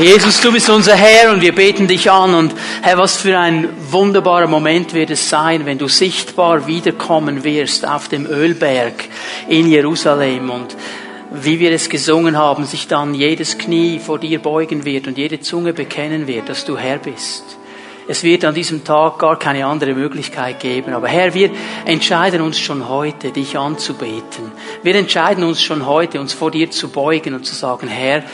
Jesus, du bist unser Herr und wir beten dich an und Herr, was für ein wunderbarer Moment wird es sein, wenn du sichtbar wiederkommen wirst auf dem Ölberg in Jerusalem und wie wir es gesungen haben, sich dann jedes Knie vor dir beugen wird und jede Zunge bekennen wird, dass du Herr bist. Es wird an diesem Tag gar keine andere Möglichkeit geben. Aber Herr, wir entscheiden uns schon heute, dich anzubeten. Wir entscheiden uns schon heute, uns vor dir zu beugen und zu sagen, Herr,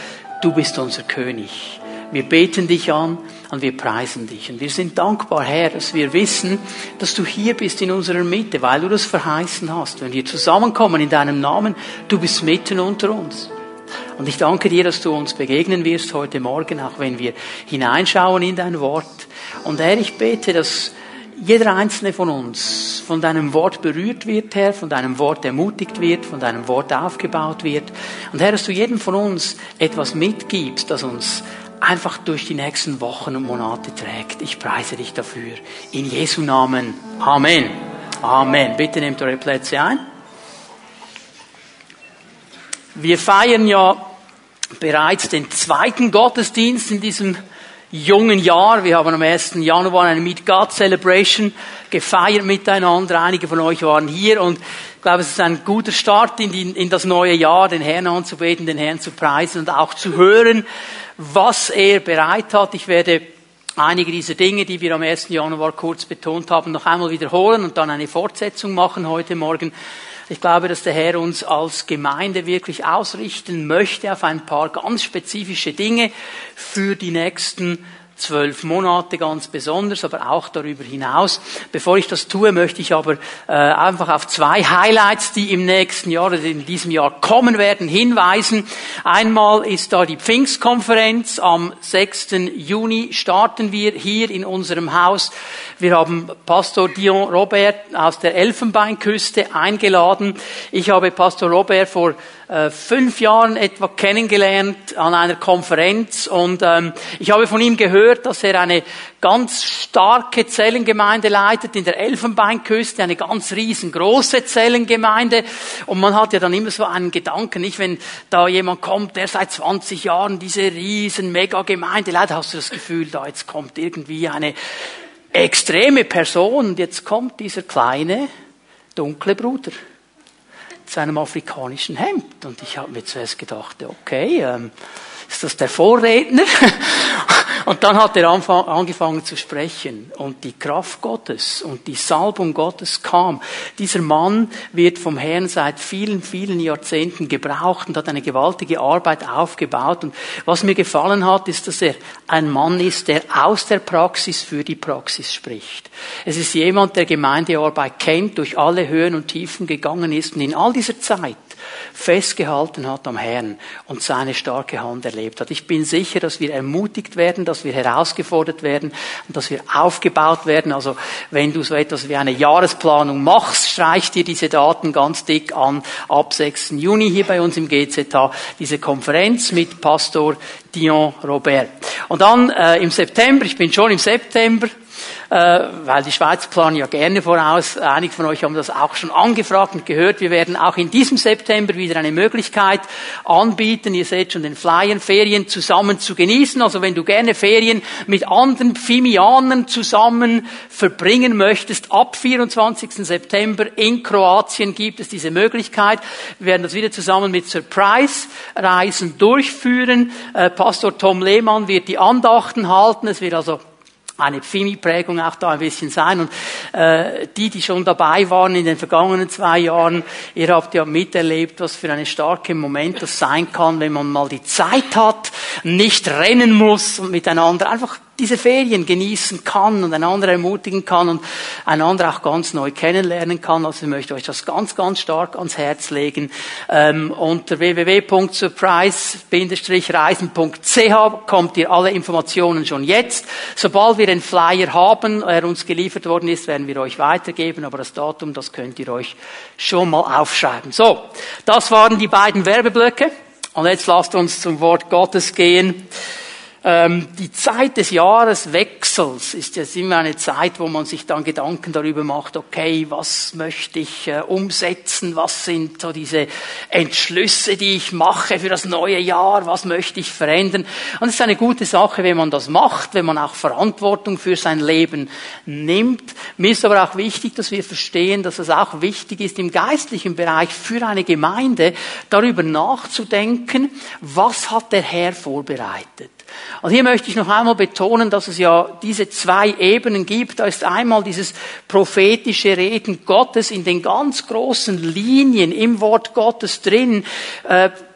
du bist unser König. Wir beten dich an und wir preisen dich. Und wir sind dankbar, Herr, dass wir wissen, dass du hier bist in unserer Mitte, weil du das verheißen hast. Wenn wir zusammenkommen in deinem Namen, du bist mitten unter uns. Und ich danke dir, dass du uns begegnen wirst heute Morgen, auch wenn wir hineinschauen in dein Wort. Und Herr, ich bete, dass jeder einzelne von uns von deinem Wort berührt wird, Herr, von deinem Wort ermutigt wird, von deinem Wort aufgebaut wird. Und Herr, dass du jedem von uns etwas mitgibst, das uns einfach durch die nächsten Wochen und Monate trägt. Ich preise dich dafür. In Jesu Namen. Amen. Amen. Bitte nehmt eure Plätze ein. Wir feiern ja bereits den zweiten Gottesdienst in diesem jungen Jahr. Wir haben am 1. Januar eine Meet God Celebration gefeiert miteinander. Einige von euch waren hier und ich glaube, es ist ein guter Start in, die, in das neue Jahr, den Herrn anzubeten, den Herrn zu preisen und auch zu hören, was er bereit hat. Ich werde einige dieser Dinge, die wir am 1. Januar kurz betont haben, noch einmal wiederholen und dann eine Fortsetzung machen heute Morgen. Ich glaube, dass der Herr uns als Gemeinde wirklich ausrichten möchte auf ein paar ganz spezifische Dinge für die nächsten zwölf Monate ganz besonders, aber auch darüber hinaus. Bevor ich das tue, möchte ich aber äh, einfach auf zwei Highlights, die im nächsten Jahr oder in diesem Jahr kommen werden, hinweisen. Einmal ist da die Pfingstkonferenz. Am 6. Juni starten wir hier in unserem Haus. Wir haben Pastor Dion Robert aus der Elfenbeinküste eingeladen. Ich habe Pastor Robert vor äh, fünf Jahren etwa kennengelernt an einer Konferenz und ähm, ich habe von ihm gehört, dass er eine ganz starke Zellengemeinde leitet in der Elfenbeinküste, eine ganz riesengroße Zellengemeinde. Und man hat ja dann immer so einen Gedanken, nicht wenn da jemand kommt, der seit 20 Jahren diese riesen Megagemeinde leitet, hast du das Gefühl, da jetzt kommt irgendwie eine extreme Person und jetzt kommt dieser kleine dunkle Bruder zu einem afrikanischen Hemd. Und ich habe mir zuerst gedacht, okay, ähm, ist das der Vorredner? Und dann hat er angefangen zu sprechen und die Kraft Gottes und die Salbung Gottes kam. Dieser Mann wird vom Herrn seit vielen, vielen Jahrzehnten gebraucht und hat eine gewaltige Arbeit aufgebaut. Und was mir gefallen hat, ist, dass er ein Mann ist, der aus der Praxis für die Praxis spricht. Es ist jemand, der Gemeindearbeit kennt, durch alle Höhen und Tiefen gegangen ist und in all dieser Zeit festgehalten hat am Herrn und seine starke Hand erlebt hat. Ich bin sicher, dass wir ermutigt werden, dass wir herausgefordert werden und dass wir aufgebaut werden. Also wenn du so etwas wie eine Jahresplanung machst, streich dir diese Daten ganz dick an. Ab 6. Juni hier bei uns im GZH diese Konferenz mit Pastor Dion Robert. Und dann äh, im September, ich bin schon im September, weil die Schweiz planen ja gerne voraus. Einige von euch haben das auch schon angefragt und gehört. Wir werden auch in diesem September wieder eine Möglichkeit anbieten. Ihr seht schon den Flyer, Ferien zusammen zu genießen. Also wenn du gerne Ferien mit anderen Fimianern zusammen verbringen möchtest, ab 24. September in Kroatien gibt es diese Möglichkeit. Wir werden das wieder zusammen mit Surprise-Reisen durchführen. Äh, Pastor Tom Lehmann wird die Andachten halten. Es wird also eine Pfimi-Prägung auch da ein bisschen sein. Und äh, die, die schon dabei waren in den vergangenen zwei Jahren, ihr habt ja miterlebt, was für eine starke Moment das sein kann, wenn man mal die Zeit hat, nicht rennen muss und miteinander einfach diese Ferien genießen kann und einander ermutigen kann und einander auch ganz neu kennenlernen kann. Also ich möchte euch das ganz, ganz stark ans Herz legen. Ähm, unter www.surprise-reisen.ch kommt ihr alle Informationen schon jetzt. Sobald wir den Flyer haben, er uns geliefert worden ist, werden wir euch weitergeben, aber das Datum, das könnt ihr euch schon mal aufschreiben. So, das waren die beiden Werbeblöcke und jetzt lasst uns zum Wort Gottes gehen. Ähm, die Zeit des Jahreswechsels ist jetzt immer eine Zeit, wo man sich dann Gedanken darüber macht, okay, was möchte ich äh, umsetzen, was sind so diese Entschlüsse, die ich mache für das neue Jahr, was möchte ich verändern. Und es ist eine gute Sache, wenn man das macht, wenn man auch Verantwortung für sein Leben nimmt. Mir ist aber auch wichtig, dass wir verstehen, dass es auch wichtig ist, im geistlichen Bereich für eine Gemeinde darüber nachzudenken, was hat der Herr vorbereitet. Und hier möchte ich noch einmal betonen, dass es ja diese zwei Ebenen gibt. Da ist einmal dieses prophetische Reden Gottes in den ganz großen Linien im Wort Gottes drin.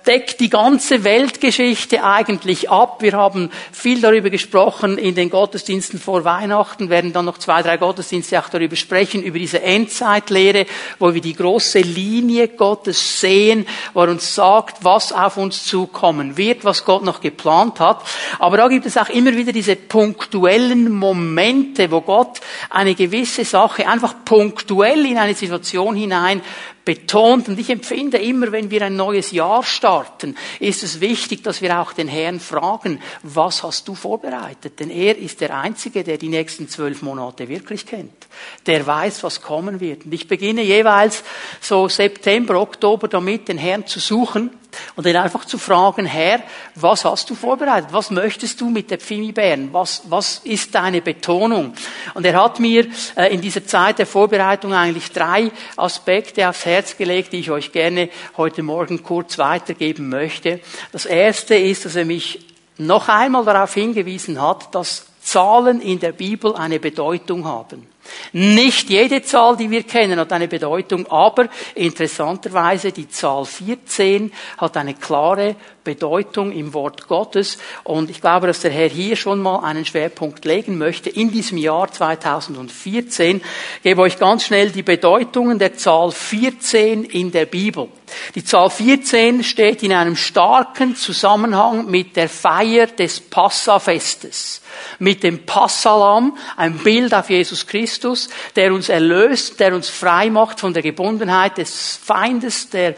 Deckt die ganze Weltgeschichte eigentlich ab. Wir haben viel darüber gesprochen in den Gottesdiensten vor Weihnachten, werden dann noch zwei, drei Gottesdienste auch darüber sprechen, über diese Endzeitlehre, wo wir die große Linie Gottes sehen, wo er uns sagt, was auf uns zukommen wird, was Gott noch geplant hat. Aber da gibt es auch immer wieder diese punktuellen Momente, wo Gott eine gewisse Sache einfach punktuell in eine Situation hinein betont. Und ich empfinde immer, wenn wir ein neues Jahr starten, ist es wichtig, dass wir auch den Herrn fragen, was hast du vorbereitet? Denn er ist der Einzige, der die nächsten zwölf Monate wirklich kennt. Der weiß, was kommen wird. Und ich beginne jeweils so September, Oktober damit, den Herrn zu suchen und ihn einfach zu fragen, Herr, was hast du vorbereitet? Was möchtest du mit der Pfimi-Bären? Was, was ist deine Betonung? Und er hat mir äh, in dieser Zeit der Vorbereitung eigentlich drei Aspekte aufs Herz gelegt, die ich euch gerne heute Morgen kurz weitergeben möchte. Das erste ist, dass er mich noch einmal darauf hingewiesen hat, dass Zahlen in der Bibel eine Bedeutung haben. Nicht jede Zahl, die wir kennen, hat eine Bedeutung, aber interessanterweise die Zahl 14 hat eine klare Bedeutung im Wort Gottes. Und ich glaube, dass der Herr hier schon mal einen Schwerpunkt legen möchte. In diesem Jahr 2014 ich gebe euch ganz schnell die Bedeutungen der Zahl 14 in der Bibel. Die Zahl 14 steht in einem starken Zusammenhang mit der Feier des Passafestes. Mit dem Passalam, ein Bild auf Jesus Christus, der uns erlöst, der uns frei macht von der Gebundenheit des Feindes, der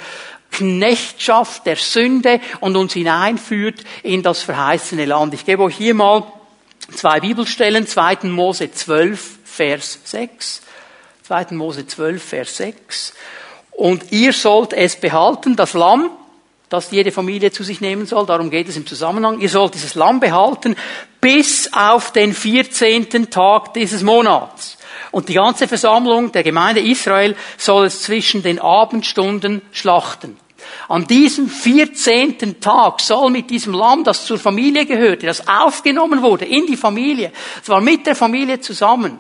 Knechtschaft der Sünde und uns hineinführt in das verheißene Land. Ich gebe euch hier mal zwei Bibelstellen, 2. Mose 12, Vers 6. 2. Mose 12, Vers 6. Und ihr sollt es behalten, das Lamm, das jede Familie zu sich nehmen soll, darum geht es im Zusammenhang. Ihr sollt dieses Lamm behalten bis auf den 14. Tag dieses Monats. Und die ganze Versammlung der Gemeinde Israel soll es zwischen den Abendstunden schlachten. An diesem 14. Tag soll mit diesem Lamm, das zur Familie gehörte, das aufgenommen wurde in die Familie, zwar mit der Familie zusammen,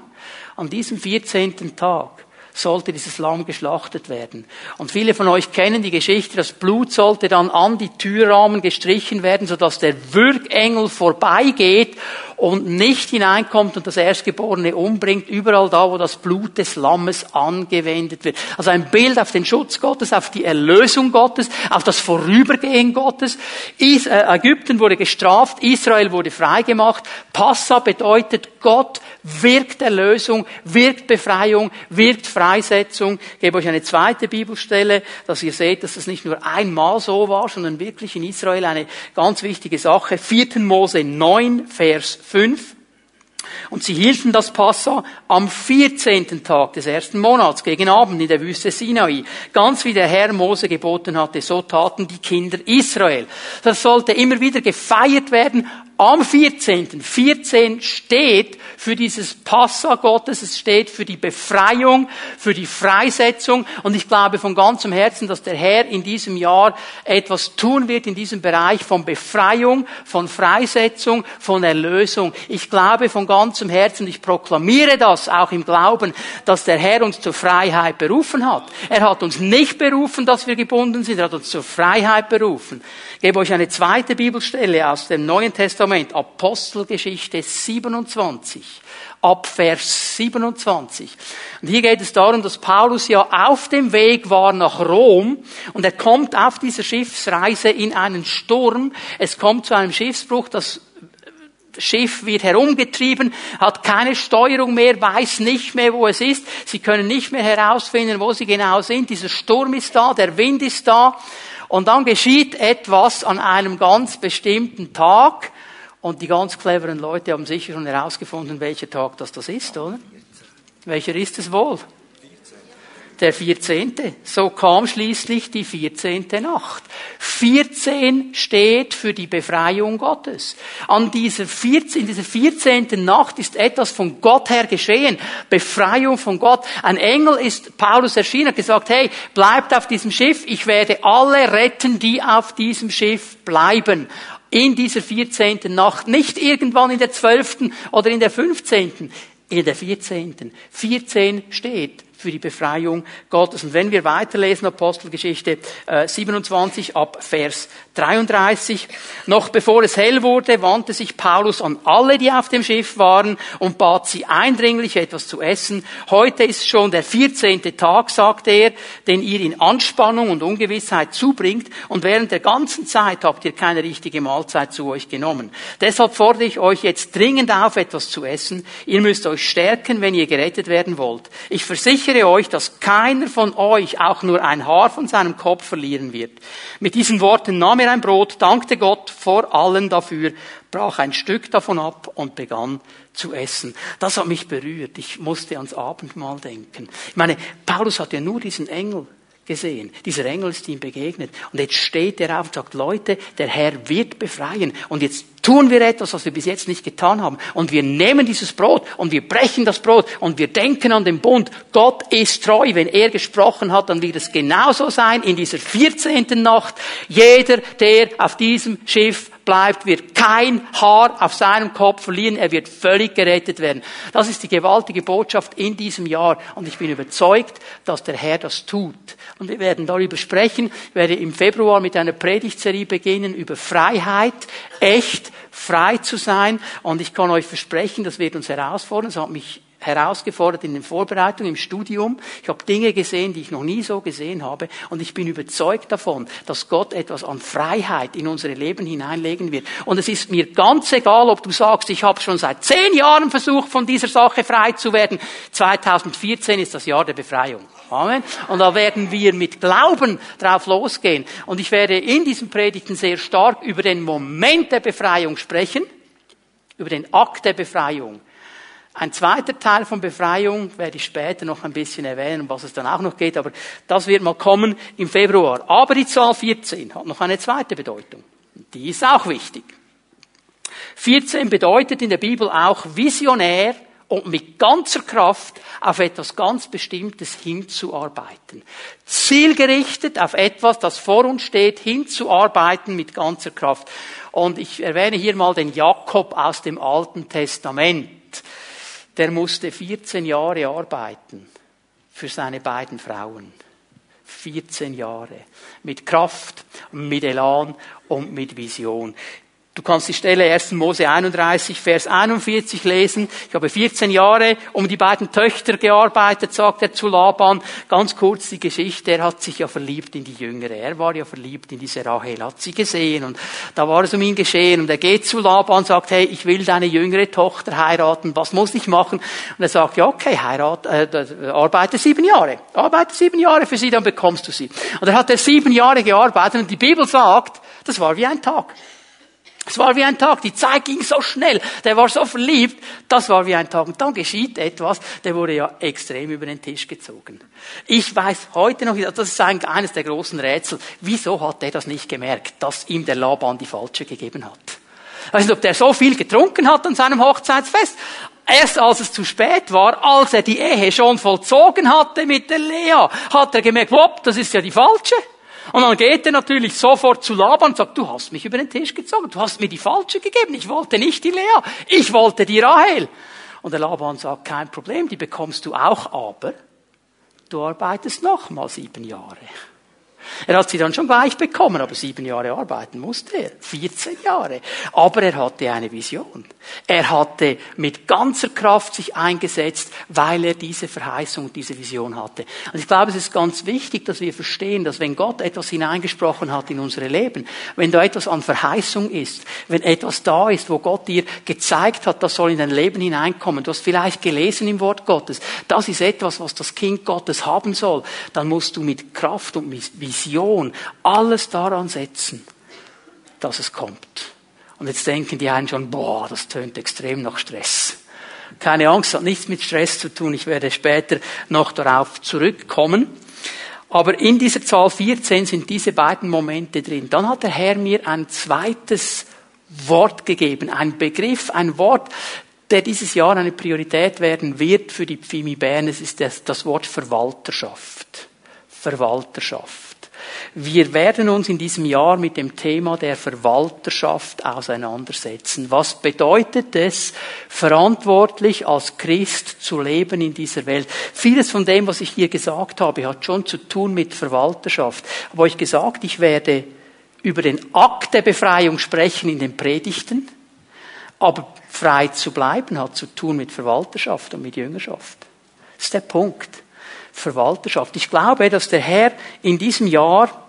an diesem 14. Tag sollte dieses Lamm geschlachtet werden. Und viele von euch kennen die Geschichte, das Blut sollte dann an die Türrahmen gestrichen werden, sodass der Würgengel vorbeigeht und nicht hineinkommt und das Erstgeborene umbringt, überall da, wo das Blut des Lammes angewendet wird. Also ein Bild auf den Schutz Gottes, auf die Erlösung Gottes, auf das Vorübergehen Gottes. Äh, Ägypten wurde gestraft, Israel wurde freigemacht. Passa bedeutet, Gott wirkt Erlösung, wirkt Befreiung, wirkt Freisetzung. Ich gebe euch eine zweite Bibelstelle, dass ihr seht, dass das nicht nur einmal so war, sondern wirklich in Israel eine ganz wichtige Sache. 4. Mose 9, Vers 5. Und sie hielten das Passa am 14. Tag des ersten Monats gegen Abend in der Wüste Sinai. Ganz wie der Herr Mose geboten hatte, so taten die Kinder Israel. Das sollte immer wieder gefeiert werden am 14. 14 steht für dieses Passa Gottes, es steht für die Befreiung, für die Freisetzung und ich glaube von ganzem Herzen, dass der Herr in diesem Jahr etwas tun wird in diesem Bereich von Befreiung, von Freisetzung, von Erlösung. Ich glaube von ganzem Herzen, ich proklamiere das auch im Glauben, dass der Herr uns zur Freiheit berufen hat. Er hat uns nicht berufen, dass wir gebunden sind, er hat uns zur Freiheit berufen. Ich gebe euch eine zweite Bibelstelle aus dem Neuen Testament Testament, Apostelgeschichte 27, ab Vers 27. Und hier geht es darum, dass Paulus ja auf dem Weg war nach Rom und er kommt auf dieser Schiffsreise in einen Sturm. Es kommt zu einem Schiffsbruch, das Schiff wird herumgetrieben, hat keine Steuerung mehr, weiß nicht mehr, wo es ist. Sie können nicht mehr herausfinden, wo sie genau sind. Dieser Sturm ist da, der Wind ist da. Und dann geschieht etwas an einem ganz bestimmten Tag. Und die ganz cleveren Leute haben sicher schon herausgefunden, welcher Tag das das ist, oder? Welcher ist es wohl? der 14. So kam schließlich die 14. Nacht. 14 steht für die Befreiung Gottes. An dieser 14, in dieser 14. Nacht ist etwas von Gott her geschehen. Befreiung von Gott. Ein Engel ist Paulus erschienen, hat gesagt, hey, bleibt auf diesem Schiff, ich werde alle retten, die auf diesem Schiff bleiben in dieser 14. Nacht, nicht irgendwann in der 12. oder in der 15., in der 14. 14 steht für die Befreiung Gottes. Und wenn wir weiterlesen, Apostelgeschichte 27 äh, ab Vers 33, noch bevor es hell wurde, wandte sich Paulus an alle, die auf dem Schiff waren und bat sie eindringlich etwas zu essen. Heute ist schon der 14. Tag, sagte er, den ihr in Anspannung und Ungewissheit zubringt und während der ganzen Zeit habt ihr keine richtige Mahlzeit zu euch genommen. Deshalb fordere ich euch jetzt dringend auf, etwas zu essen. Ihr müsst euch stärken, wenn ihr gerettet werden wollt. Ich versichere euch, dass keiner von euch auch nur ein Haar von seinem Kopf verlieren wird. Mit diesen Worten nahm er ein Brot, dankte Gott vor allen dafür, brach ein Stück davon ab und begann zu essen. Das hat mich berührt. Ich musste ans Abendmahl denken. Ich meine, Paulus hat ja nur diesen Engel gesehen. Dieser Engel ist ihm begegnet. Und jetzt steht er auf und sagt, Leute, der Herr wird befreien. Und jetzt tun wir etwas, was wir bis jetzt nicht getan haben. Und wir nehmen dieses Brot und wir brechen das Brot und wir denken an den Bund. Gott ist treu. Wenn er gesprochen hat, dann wird es genauso sein in dieser 14. Nacht. Jeder, der auf diesem Schiff bleibt, wird kein Haar auf seinem Kopf verlieren. Er wird völlig gerettet werden. Das ist die gewaltige Botschaft in diesem Jahr. Und ich bin überzeugt, dass der Herr das tut. Und wir werden darüber sprechen. Ich werde im Februar mit einer Predigtserie beginnen über Freiheit, echt frei zu sein. Und ich kann euch versprechen, das wird uns herausfordern. Das hat mich herausgefordert in den Vorbereitungen im Studium. Ich habe Dinge gesehen, die ich noch nie so gesehen habe. Und ich bin überzeugt davon, dass Gott etwas an Freiheit in unsere Leben hineinlegen wird. Und es ist mir ganz egal, ob du sagst, ich habe schon seit zehn Jahren versucht, von dieser Sache frei zu werden. 2014 ist das Jahr der Befreiung. Amen. Und da werden wir mit Glauben drauf losgehen. Und ich werde in diesen Predigten sehr stark über den Moment der Befreiung sprechen, über den Akt der Befreiung. Ein zweiter Teil von Befreiung werde ich später noch ein bisschen erwähnen, um was es dann auch noch geht, aber das wird mal kommen im Februar. Aber die Zahl 14 hat noch eine zweite Bedeutung. Die ist auch wichtig. 14 bedeutet in der Bibel auch visionär und mit ganzer Kraft auf etwas ganz Bestimmtes hinzuarbeiten. Zielgerichtet auf etwas, das vor uns steht, hinzuarbeiten mit ganzer Kraft. Und ich erwähne hier mal den Jakob aus dem Alten Testament der musste 14 Jahre arbeiten für seine beiden Frauen. 14 Jahre. Mit Kraft, mit Elan und mit Vision. Du kannst die Stelle 1. Mose 31, Vers 41 lesen. Ich habe 14 Jahre um die beiden Töchter gearbeitet, sagt er zu Laban. Ganz kurz die Geschichte. Er hat sich ja verliebt in die Jüngere. Er war ja verliebt in diese Rahel, hat sie gesehen und da war es um ihn geschehen. Und er geht zu Laban und sagt, hey, ich will deine jüngere Tochter heiraten. Was muss ich machen? Und er sagt, ja, okay, heirat, äh, arbeite sieben Jahre. Arbeite sieben Jahre für sie, dann bekommst du sie. Und er hat er sieben Jahre gearbeitet und die Bibel sagt, das war wie ein Tag. Es war wie ein Tag, die Zeit ging so schnell, der war so verliebt, das war wie ein Tag. Und dann geschieht etwas, der wurde ja extrem über den Tisch gezogen. Ich weiß heute noch, das ist eigentlich eines der großen Rätsel, wieso hat er das nicht gemerkt, dass ihm der Laban die falsche gegeben hat? Ich weiß nicht, ob der so viel getrunken hat an seinem Hochzeitsfest, Erst als es zu spät war, als er die Ehe schon vollzogen hatte mit der Lea, hat er gemerkt, wop, das ist ja die falsche. Und dann geht er natürlich sofort zu Laban und sagt, du hast mich über den Tisch gezogen, du hast mir die falsche gegeben, ich wollte nicht die Lea, ich wollte die Rahel. Und der Laban sagt, kein Problem, die bekommst du auch, aber du arbeitest noch mal sieben Jahre. Er hat sie dann schon gleich bekommen, aber sieben Jahre arbeiten musste er. 14 Jahre. Aber er hatte eine Vision. Er hatte mit ganzer Kraft sich eingesetzt, weil er diese Verheißung und diese Vision hatte. Und ich glaube, es ist ganz wichtig, dass wir verstehen, dass wenn Gott etwas hineingesprochen hat in unsere Leben, wenn da etwas an Verheißung ist, wenn etwas da ist, wo Gott dir gezeigt hat, das soll in dein Leben hineinkommen, du hast vielleicht gelesen im Wort Gottes, das ist etwas, was das Kind Gottes haben soll, dann musst du mit Kraft und mit Vision alles daran setzen, dass es kommt. Und jetzt denken die einen schon, boah, das tönt extrem nach Stress. Keine Angst, hat nichts mit Stress zu tun. Ich werde später noch darauf zurückkommen. Aber in dieser Zahl 14 sind diese beiden Momente drin. Dann hat der Herr mir ein zweites Wort gegeben, ein Begriff, ein Wort, der dieses Jahr eine Priorität werden wird für die Pfimi Bern. Es ist das, das Wort Verwalterschaft. Verwalterschaft. Wir werden uns in diesem Jahr mit dem Thema der Verwalterschaft auseinandersetzen. Was bedeutet es, verantwortlich als Christ zu leben in dieser Welt? Vieles von dem, was ich hier gesagt habe, hat schon zu tun mit Verwalterschaft. Aber euch gesagt, ich werde über den Akt der Befreiung sprechen in den Predigten, aber frei zu bleiben hat zu tun mit Verwalterschaft und mit Jüngerschaft. Das ist der Punkt. Verwalterschaft. Ich glaube, dass der Herr in diesem Jahr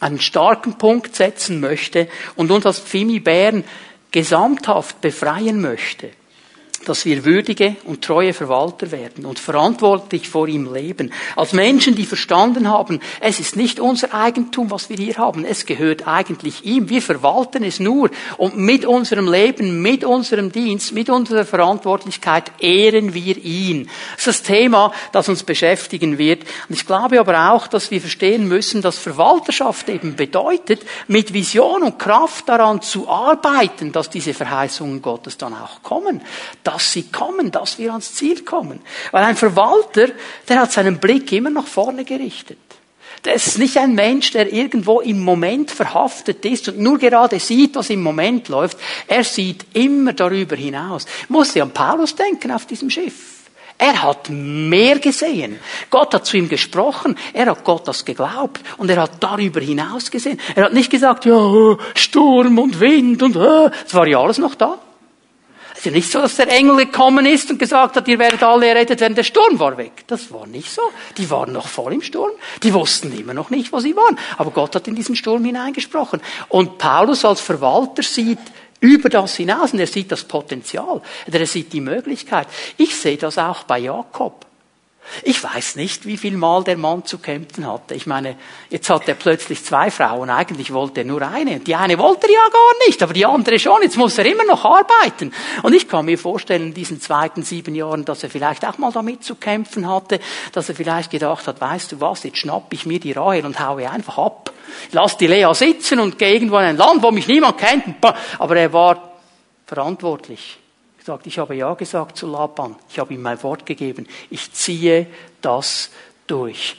einen starken Punkt setzen möchte und uns als Pfimi Bern gesamthaft befreien möchte dass wir würdige und treue Verwalter werden und verantwortlich vor ihm leben. Als Menschen, die verstanden haben, es ist nicht unser Eigentum, was wir hier haben, es gehört eigentlich ihm. Wir verwalten es nur und mit unserem Leben, mit unserem Dienst, mit unserer Verantwortlichkeit ehren wir ihn. Das ist das Thema, das uns beschäftigen wird. Und ich glaube aber auch, dass wir verstehen müssen, dass Verwalterschaft eben bedeutet, mit Vision und Kraft daran zu arbeiten, dass diese Verheißungen Gottes dann auch kommen dass sie kommen, dass wir ans Ziel kommen. Weil ein Verwalter, der hat seinen Blick immer nach vorne gerichtet. Der ist nicht ein Mensch, der irgendwo im Moment verhaftet ist und nur gerade sieht, was im Moment läuft. Er sieht immer darüber hinaus. Muss ja an Paulus denken auf diesem Schiff. Er hat mehr gesehen. Gott hat zu ihm gesprochen. Er hat Gott das geglaubt. Und er hat darüber hinaus gesehen. Er hat nicht gesagt, ja, Sturm und Wind und, äh, es war ja alles noch da. Es ist nicht so, dass der Engel gekommen ist und gesagt hat, ihr werdet alle errettet werden, der Sturm war weg. Das war nicht so. Die waren noch voll im Sturm. Die wussten immer noch nicht, wo sie waren. Aber Gott hat in diesen Sturm hineingesprochen. Und Paulus als Verwalter sieht über das hinaus und er sieht das Potenzial. Er sieht die Möglichkeit. Ich sehe das auch bei Jakob. Ich weiß nicht, wie viel Mal der Mann zu kämpfen hatte. Ich meine, jetzt hat er plötzlich zwei Frauen. Eigentlich wollte er nur eine. Die eine wollte er ja gar nicht, aber die andere schon. Jetzt muss er immer noch arbeiten. Und ich kann mir vorstellen, in diesen zweiten sieben Jahren, dass er vielleicht auch mal damit zu kämpfen hatte, dass er vielleicht gedacht hat, weißt du was, jetzt schnapp ich mir die Rahel und haue einfach ab. Lass die Lea sitzen und gehe irgendwo in ein Land, wo mich niemand kennt. Aber er war verantwortlich gesagt, ich habe Ja gesagt zu Laban. Ich habe ihm mein Wort gegeben. Ich ziehe das durch.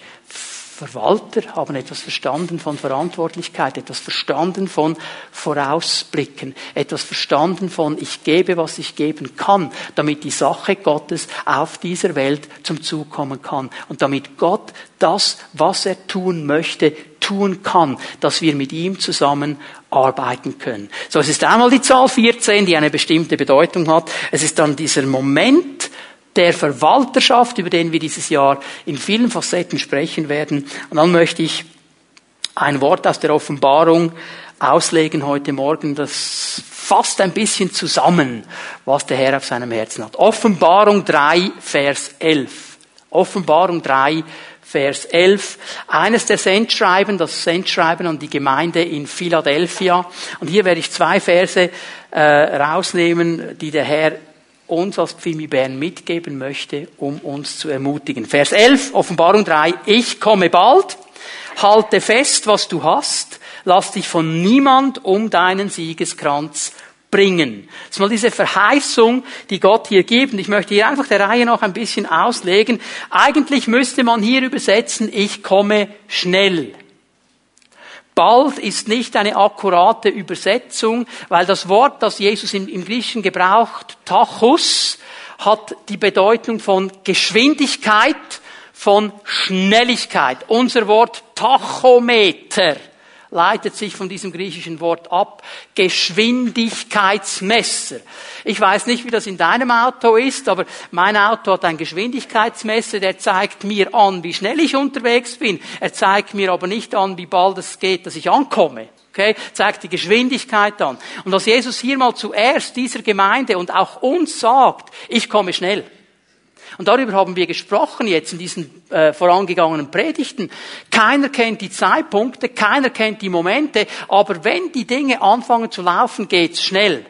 Verwalter haben etwas verstanden von Verantwortlichkeit, etwas verstanden von Vorausblicken, etwas verstanden von ich gebe, was ich geben kann, damit die Sache Gottes auf dieser Welt zum Zug kommen kann und damit Gott das, was er tun möchte, tun kann, dass wir mit ihm zusammen arbeiten können. So, es ist einmal die Zahl 14, die eine bestimmte Bedeutung hat. Es ist dann dieser Moment, der Verwalterschaft, über den wir dieses Jahr in vielen Facetten sprechen werden. Und dann möchte ich ein Wort aus der Offenbarung auslegen heute Morgen, das fasst ein bisschen zusammen, was der Herr auf seinem Herzen hat. Offenbarung 3, Vers 11. Offenbarung 3, Vers 11. Eines der Sendschreiben, das Sendschreiben an die Gemeinde in Philadelphia. Und hier werde ich zwei Verse äh, rausnehmen, die der Herr uns als Pfimi Bern mitgeben möchte, um uns zu ermutigen. Vers 11, Offenbarung 3, ich komme bald, halte fest, was du hast, lass dich von niemand um deinen Siegeskranz bringen. Das ist mal diese Verheißung, die Gott hier gibt. Und ich möchte hier einfach der Reihe noch ein bisschen auslegen. Eigentlich müsste man hier übersetzen, ich komme schnell. Bald ist nicht eine akkurate Übersetzung, weil das Wort, das Jesus im, im Griechischen gebraucht, Tachus, hat die Bedeutung von Geschwindigkeit, von Schnelligkeit. Unser Wort Tachometer leitet sich von diesem griechischen Wort ab. Geschwindigkeitsmesser. Ich weiß nicht, wie das in deinem Auto ist, aber mein Auto hat ein Geschwindigkeitsmesser, der zeigt mir an, wie schnell ich unterwegs bin. Er zeigt mir aber nicht an, wie bald es geht, dass ich ankomme. Okay, zeigt die Geschwindigkeit an. Und was Jesus hier mal zuerst dieser Gemeinde und auch uns sagt, ich komme schnell. Und darüber haben wir gesprochen jetzt in diesen äh, vorangegangenen Predigten. Keiner kennt die Zeitpunkte, keiner kennt die Momente, aber wenn die Dinge anfangen zu laufen, geht's schnell.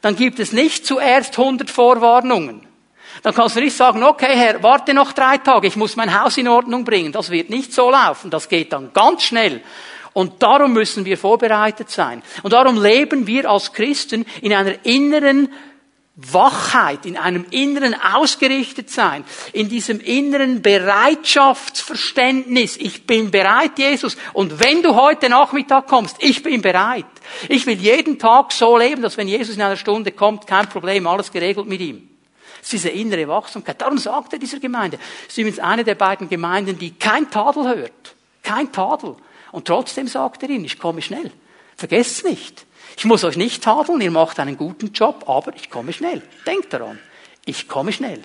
Dann gibt es nicht zuerst 100 Vorwarnungen. Dann kannst du nicht sagen, okay Herr, warte noch drei Tage, ich muss mein Haus in Ordnung bringen. Das wird nicht so laufen, das geht dann ganz schnell. Und darum müssen wir vorbereitet sein. Und darum leben wir als Christen in einer inneren Wachheit, in einem inneren Ausgerichtetsein, in diesem inneren Bereitschaftsverständnis. Ich bin bereit, Jesus. Und wenn du heute Nachmittag kommst, ich bin bereit. Ich will jeden Tag so leben, dass wenn Jesus in einer Stunde kommt, kein Problem, alles geregelt mit ihm. Das ist diese innere Wachsamkeit. Darum sagt er dieser Gemeinde. Es ist übrigens eine der beiden Gemeinden, die kein Tadel hört. Kein Tadel. Und trotzdem sagt er ihnen, ich komme schnell. Vergesst nicht. Ich muss euch nicht tadeln, ihr macht einen guten Job, aber ich komme schnell. Denkt daran. Ich komme schnell.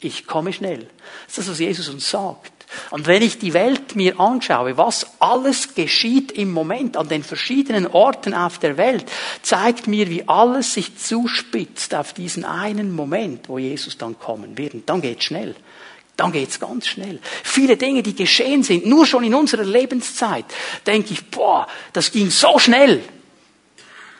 Ich komme schnell. Das ist das, was Jesus uns sagt. Und wenn ich die Welt mir anschaue, was alles geschieht im Moment an den verschiedenen Orten auf der Welt, zeigt mir, wie alles sich zuspitzt auf diesen einen Moment, wo Jesus dann kommen wird. Und dann geht's schnell. Dann geht's ganz schnell. Viele Dinge, die geschehen sind, nur schon in unserer Lebenszeit, denke ich, boah, das ging so schnell.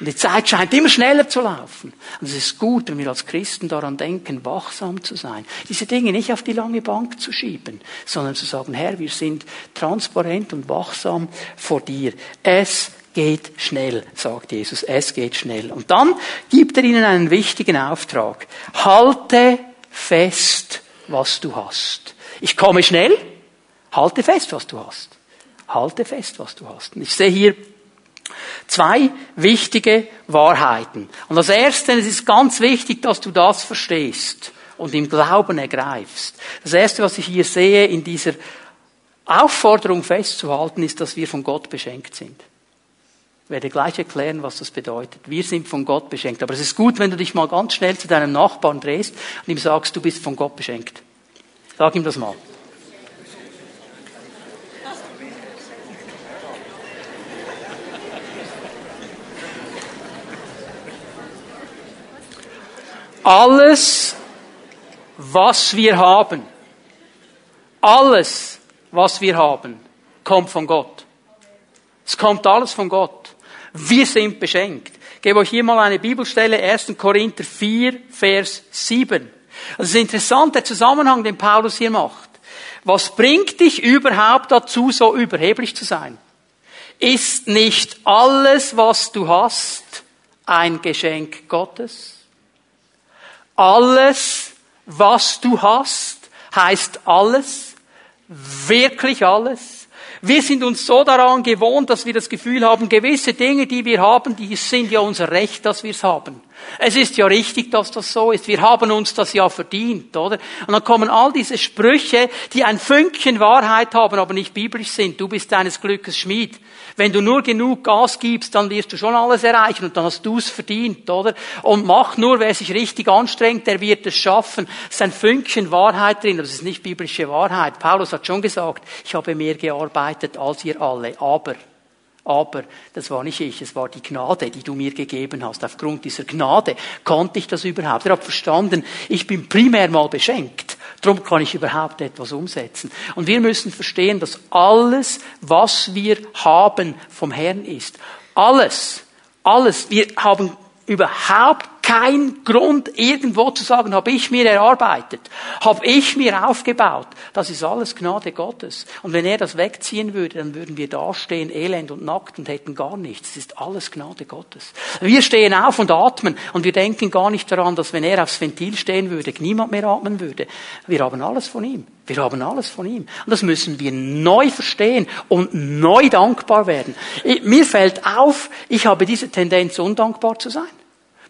Und die Zeit scheint immer schneller zu laufen. Und es ist gut, wenn wir als Christen daran denken, wachsam zu sein. Diese Dinge nicht auf die lange Bank zu schieben, sondern zu sagen, Herr, wir sind transparent und wachsam vor dir. Es geht schnell, sagt Jesus. Es geht schnell. Und dann gibt er ihnen einen wichtigen Auftrag. Halte fest, was du hast. Ich komme schnell. Halte fest, was du hast. Halte fest, was du hast. Und ich sehe hier Zwei wichtige Wahrheiten. Und das erste, es ist ganz wichtig, dass du das verstehst und im Glauben ergreifst. Das erste, was ich hier sehe in dieser Aufforderung festzuhalten, ist, dass wir von Gott beschenkt sind. Ich werde gleich erklären, was das bedeutet. Wir sind von Gott beschenkt. Aber es ist gut, wenn du dich mal ganz schnell zu deinem Nachbarn drehst und ihm sagst, du bist von Gott beschenkt. Sag ihm das mal. Alles, was wir haben, alles, was wir haben, kommt von Gott. Es kommt alles von Gott. Wir sind beschenkt. Ich gebe euch hier mal eine Bibelstelle, 1. Korinther 4, Vers 7. Das ist interessant, der Zusammenhang, den Paulus hier macht. Was bringt dich überhaupt dazu, so überheblich zu sein? Ist nicht alles, was du hast, ein Geschenk Gottes? Alles, was du hast, heißt alles, wirklich alles. Wir sind uns so daran gewohnt, dass wir das Gefühl haben, gewisse Dinge, die wir haben, die sind ja unser Recht, dass wir es haben. Es ist ja richtig, dass das so ist. Wir haben uns das ja verdient, oder? Und dann kommen all diese Sprüche, die ein Fünkchen Wahrheit haben, aber nicht biblisch sind. Du bist deines Glückes Schmied. Wenn du nur genug Gas gibst, dann wirst du schon alles erreichen und dann hast du es verdient, oder? Und mach nur, wer sich richtig anstrengt, der wird es schaffen. Es ist ein Fünkchen Wahrheit drin, aber es ist nicht biblische Wahrheit. Paulus hat schon gesagt, ich habe mehr gearbeitet als ihr alle, aber aber das war nicht ich, es war die Gnade, die du mir gegeben hast. Aufgrund dieser Gnade konnte ich das überhaupt. Er hat verstanden, ich bin primär mal beschenkt. Darum kann ich überhaupt etwas umsetzen. Und wir müssen verstehen, dass alles, was wir haben, vom Herrn ist. Alles, alles. Wir haben überhaupt kein Grund, irgendwo zu sagen, habe ich mir erarbeitet, habe ich mir aufgebaut. Das ist alles Gnade Gottes. Und wenn er das wegziehen würde, dann würden wir dastehen, elend und nackt und hätten gar nichts. Das ist alles Gnade Gottes. Wir stehen auf und atmen und wir denken gar nicht daran, dass wenn er aufs Ventil stehen würde, niemand mehr atmen würde. Wir haben alles von ihm. Wir haben alles von ihm. Und das müssen wir neu verstehen und neu dankbar werden. Mir fällt auf, ich habe diese Tendenz, undankbar zu sein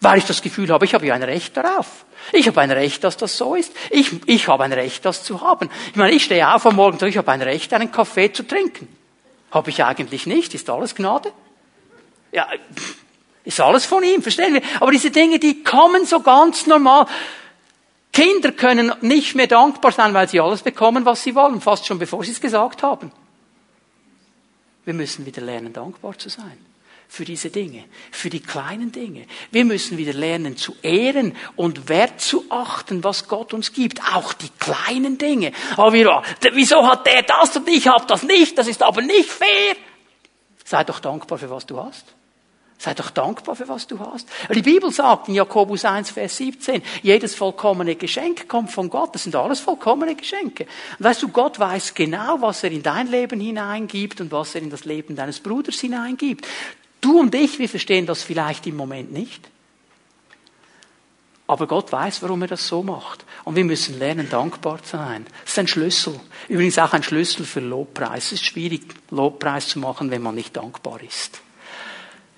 weil ich das Gefühl habe, ich habe ja ein Recht darauf. Ich habe ein Recht, dass das so ist. Ich, ich habe ein Recht, das zu haben. Ich meine, ich stehe auf am Morgen und sage, ich habe ein Recht, einen Kaffee zu trinken. Habe ich eigentlich nicht. Ist alles Gnade? Ja, ist alles von ihm, verstehen wir? Aber diese Dinge, die kommen so ganz normal. Kinder können nicht mehr dankbar sein, weil sie alles bekommen, was sie wollen, fast schon bevor sie es gesagt haben. Wir müssen wieder lernen, dankbar zu sein. Für diese Dinge, für die kleinen Dinge. Wir müssen wieder lernen zu ehren und Wert zu achten, was Gott uns gibt, auch die kleinen Dinge. Aber wir, wieso hat der das und ich habe das nicht? Das ist aber nicht fair. Sei doch dankbar für was du hast. Sei doch dankbar für was du hast. Die Bibel sagt in Jakobus 1, Vers 17, jedes vollkommene Geschenk kommt von Gott. Das sind alles vollkommene Geschenke. Und weißt du, Gott weiß genau, was er in dein Leben hineingibt und was er in das Leben deines Bruders hineingibt. Du und ich, wir verstehen das vielleicht im Moment nicht. Aber Gott weiß, warum er das so macht. Und wir müssen lernen, dankbar zu sein. Das ist ein Schlüssel. Übrigens auch ein Schlüssel für Lobpreis. Es ist schwierig, Lobpreis zu machen, wenn man nicht dankbar ist.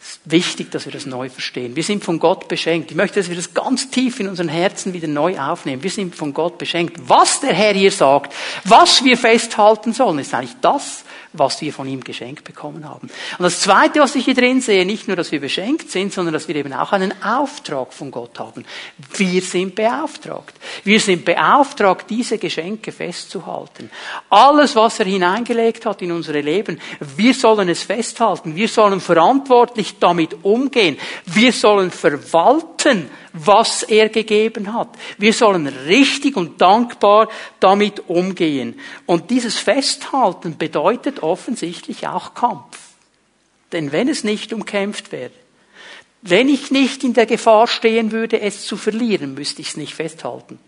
Es ist wichtig, dass wir das neu verstehen. Wir sind von Gott beschenkt. Ich möchte, dass wir das ganz tief in unseren Herzen wieder neu aufnehmen. Wir sind von Gott beschenkt. Was der Herr hier sagt, was wir festhalten sollen, ist eigentlich das, was wir von ihm geschenkt bekommen haben. Und das Zweite, was ich hier drin sehe, nicht nur, dass wir beschenkt sind, sondern dass wir eben auch einen Auftrag von Gott haben. Wir sind beauftragt. Wir sind beauftragt, diese Geschenke festzuhalten. Alles, was er hineingelegt hat in unsere Leben, wir sollen es festhalten. Wir sollen verantwortlich damit umgehen. Wir sollen verwalten, was er gegeben hat. Wir sollen richtig und dankbar damit umgehen. Und dieses Festhalten bedeutet offensichtlich auch Kampf. Denn wenn es nicht umkämpft wäre, wenn ich nicht in der Gefahr stehen würde, es zu verlieren, müsste ich es nicht festhalten.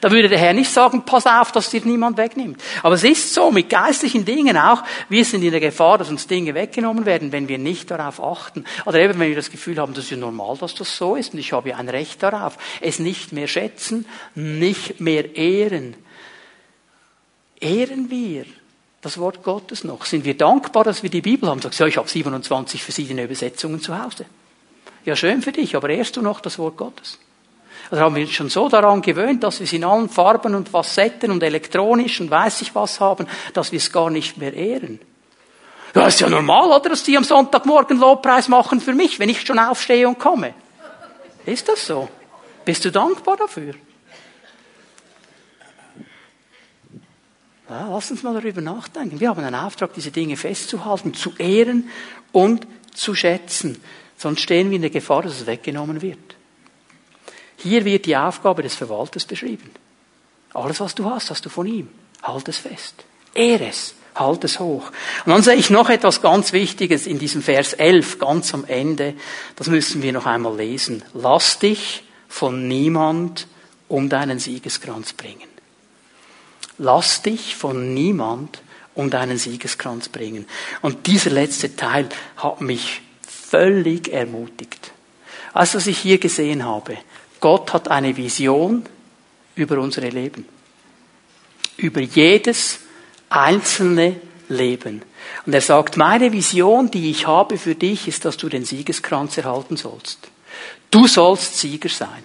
Da würde der Herr nicht sagen, pass auf, dass dir niemand wegnimmt. Aber es ist so, mit geistlichen Dingen auch, wir sind in der Gefahr, dass uns Dinge weggenommen werden, wenn wir nicht darauf achten. Oder eben, wenn wir das Gefühl haben, das ist ja normal, dass das so ist und ich habe ja ein Recht darauf. Es nicht mehr schätzen, nicht mehr ehren. Ehren wir das Wort Gottes noch? Sind wir dankbar, dass wir die Bibel haben? Sagst du, ja, ich habe 27 verschiedene Übersetzungen zu Hause. Ja, schön für dich, aber ehrst du noch das Wort Gottes? Also haben wir uns schon so daran gewöhnt, dass wir es in allen Farben und Facetten und elektronisch und weiß ich was haben, dass wir es gar nicht mehr ehren. Ja, ist ja normal, oder, dass die am Sonntagmorgen Lobpreis machen für mich, wenn ich schon aufstehe und komme. Ist das so? Bist du dankbar dafür? Ja, lass uns mal darüber nachdenken. Wir haben einen Auftrag, diese Dinge festzuhalten, zu ehren und zu schätzen. Sonst stehen wir in der Gefahr, dass es weggenommen wird. Hier wird die Aufgabe des Verwalters beschrieben. Alles, was du hast, hast du von ihm. Halt es fest. Ehre es. Halt es hoch. Und dann sehe ich noch etwas ganz Wichtiges in diesem Vers 11, ganz am Ende. Das müssen wir noch einmal lesen. Lass dich von niemand um deinen Siegeskranz bringen. Lass dich von niemand um deinen Siegeskranz bringen. Und dieser letzte Teil hat mich völlig ermutigt. Als was ich hier gesehen habe, Gott hat eine Vision über unsere Leben. Über jedes einzelne Leben. Und er sagt, meine Vision, die ich habe für dich, ist, dass du den Siegeskranz erhalten sollst. Du sollst Sieger sein.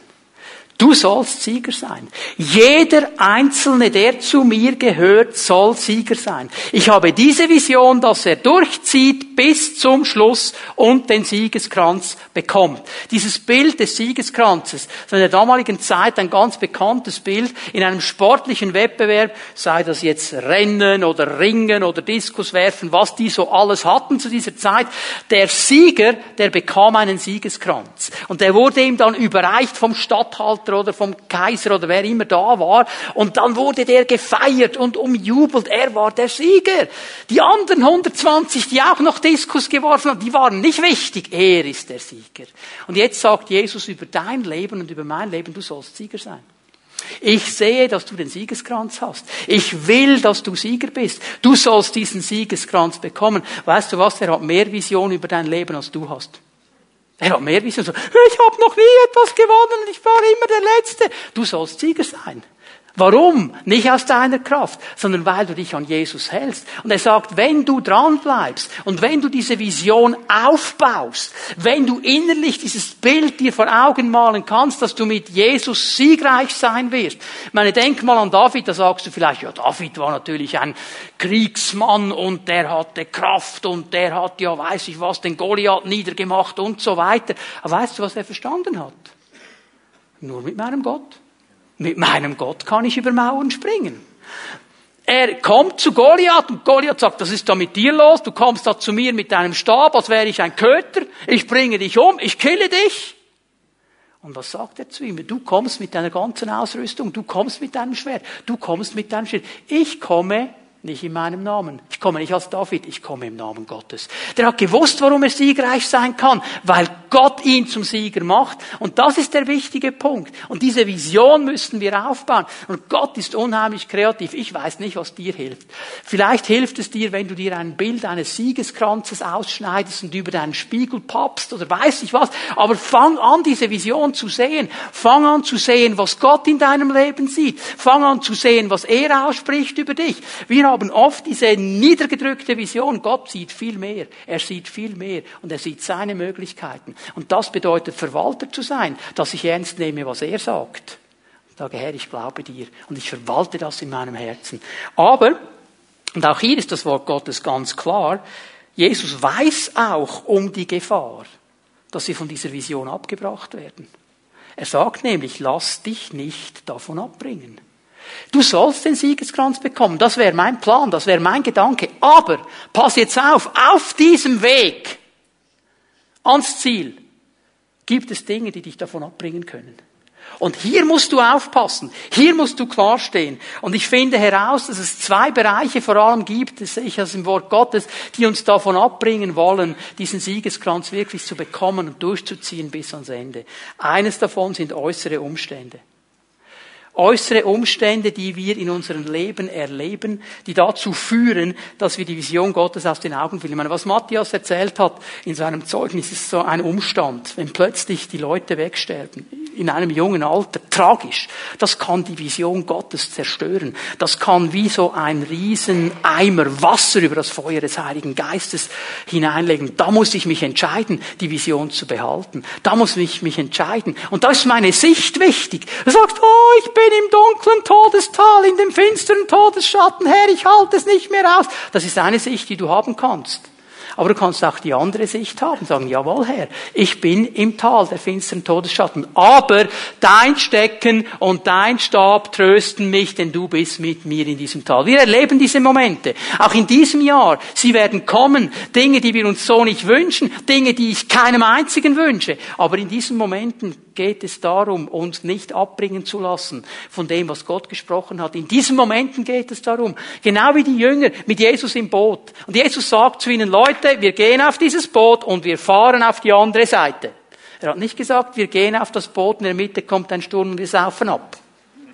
Du sollst Sieger sein. Jeder Einzelne, der zu mir gehört, soll Sieger sein. Ich habe diese Vision, dass er durchzieht bis zum Schluss und den Siegeskranz bekommt. Dieses Bild des Siegeskranzes, ist in der damaligen Zeit ein ganz bekanntes Bild in einem sportlichen Wettbewerb, sei das jetzt Rennen oder Ringen oder Diskus werfen, was die so alles hatten zu dieser Zeit. Der Sieger, der bekam einen Siegeskranz. Und der wurde ihm dann überreicht vom Stadthalter Statthalter oder vom Kaiser oder wer immer da war. Und dann wurde der gefeiert und umjubelt. Er war der Sieger. Die anderen 120, die auch noch Diskus geworfen haben, die waren nicht wichtig. Er ist der Sieger. Und jetzt sagt Jesus über dein Leben und über mein Leben, du sollst Sieger sein. Ich sehe, dass du den Siegeskranz hast. Ich will, dass du Sieger bist. Du sollst diesen Siegeskranz bekommen. Weißt du was? Er hat mehr Vision über dein Leben, als du hast. Er hat mehr Wissen. So, ich habe noch nie etwas gewonnen, ich war immer der Letzte. Du sollst Sieger sein. Warum? Nicht aus deiner Kraft, sondern weil du dich an Jesus hältst. Und er sagt, wenn du dran bleibst und wenn du diese Vision aufbaust, wenn du innerlich dieses Bild dir vor Augen malen kannst, dass du mit Jesus siegreich sein wirst. Ich meine, denk mal an David, da sagst du vielleicht, ja, David war natürlich ein Kriegsmann und der hatte Kraft und der hat ja, weiß ich was, den Goliath niedergemacht und so weiter. Aber weißt du, was er verstanden hat? Nur mit meinem Gott. Mit meinem Gott kann ich über Mauern springen. er kommt zu Goliath und Goliath sagt, was ist da mit dir los? Du kommst da zu mir mit deinem Stab, als wäre ich ein Köter. Ich bringe dich um, ich kille dich. Und was sagt er zu ihm? Du kommst mit deiner ganzen Ausrüstung, du kommst mit deinem Schwert, du kommst mit deinem Schwert. Ich komme nicht in meinem Namen. Ich komme nicht als David, ich komme im Namen Gottes. Der hat gewusst, warum er siegreich sein kann, weil Gott ihn zum Sieger macht. Und das ist der wichtige Punkt. Und diese Vision müssen wir aufbauen. Und Gott ist unheimlich kreativ. Ich weiß nicht, was dir hilft. Vielleicht hilft es dir, wenn du dir ein Bild eines Siegeskranzes ausschneidest und über deinen Spiegel pappst oder weiß ich was. Aber fang an, diese Vision zu sehen. Fang an zu sehen, was Gott in deinem Leben sieht. Fang an zu sehen, was er ausspricht über dich. Wir haben oft diese niedergedrückte Vision. Gott sieht viel mehr. Er sieht viel mehr und er sieht seine Möglichkeiten. Und das bedeutet Verwalter zu sein, dass ich ernst nehme, was er sagt. Ich sage, Herr, ich glaube dir und ich verwalte das in meinem Herzen. Aber, und auch hier ist das Wort Gottes ganz klar, Jesus weiß auch um die Gefahr, dass sie von dieser Vision abgebracht werden. Er sagt nämlich, lass dich nicht davon abbringen. Du sollst den Siegeskranz bekommen. Das wäre mein Plan, das wäre mein Gedanke. Aber pass jetzt auf, auf diesem Weg ans Ziel gibt es Dinge, die dich davon abbringen können. Und hier musst du aufpassen. Hier musst du klarstehen. Und ich finde heraus, dass es zwei Bereiche vor allem gibt, das sehe ich aus dem Wort Gottes, die uns davon abbringen wollen, diesen Siegeskranz wirklich zu bekommen und durchzuziehen bis ans Ende. Eines davon sind äußere Umstände äußere Umstände, die wir in unserem Leben erleben, die dazu führen, dass wir die Vision Gottes aus den Augen verlieren. Ich meine, was Matthias erzählt hat in seinem Zeugnis, ist so ein Umstand, wenn plötzlich die Leute wegsterben in einem jungen Alter, tragisch. Das kann die Vision Gottes zerstören. Das kann wie so ein Rieseneimer Wasser über das Feuer des Heiligen Geistes hineinlegen. Da muss ich mich entscheiden, die Vision zu behalten. Da muss ich mich entscheiden. Und da ist meine Sicht wichtig. Er sagt, oh, ich bin im dunklen Todestal, in dem finsteren Todesschatten, Herr, ich halte es nicht mehr aus. Das ist eine Sicht, die du haben kannst. Aber du kannst auch die andere Sicht haben, sagen, jawohl Herr, ich bin im Tal der finsteren Todesschatten. Aber dein Stecken und dein Stab trösten mich, denn du bist mit mir in diesem Tal. Wir erleben diese Momente. Auch in diesem Jahr. Sie werden kommen. Dinge, die wir uns so nicht wünschen. Dinge, die ich keinem einzigen wünsche. Aber in diesen Momenten geht es darum, uns nicht abbringen zu lassen von dem, was Gott gesprochen hat. In diesen Momenten geht es darum. Genau wie die Jünger mit Jesus im Boot. Und Jesus sagt zu ihnen, Leute, wir gehen auf dieses Boot und wir fahren auf die andere Seite. Er hat nicht gesagt, wir gehen auf das Boot, in der Mitte kommt ein Sturm und wir saufen ab.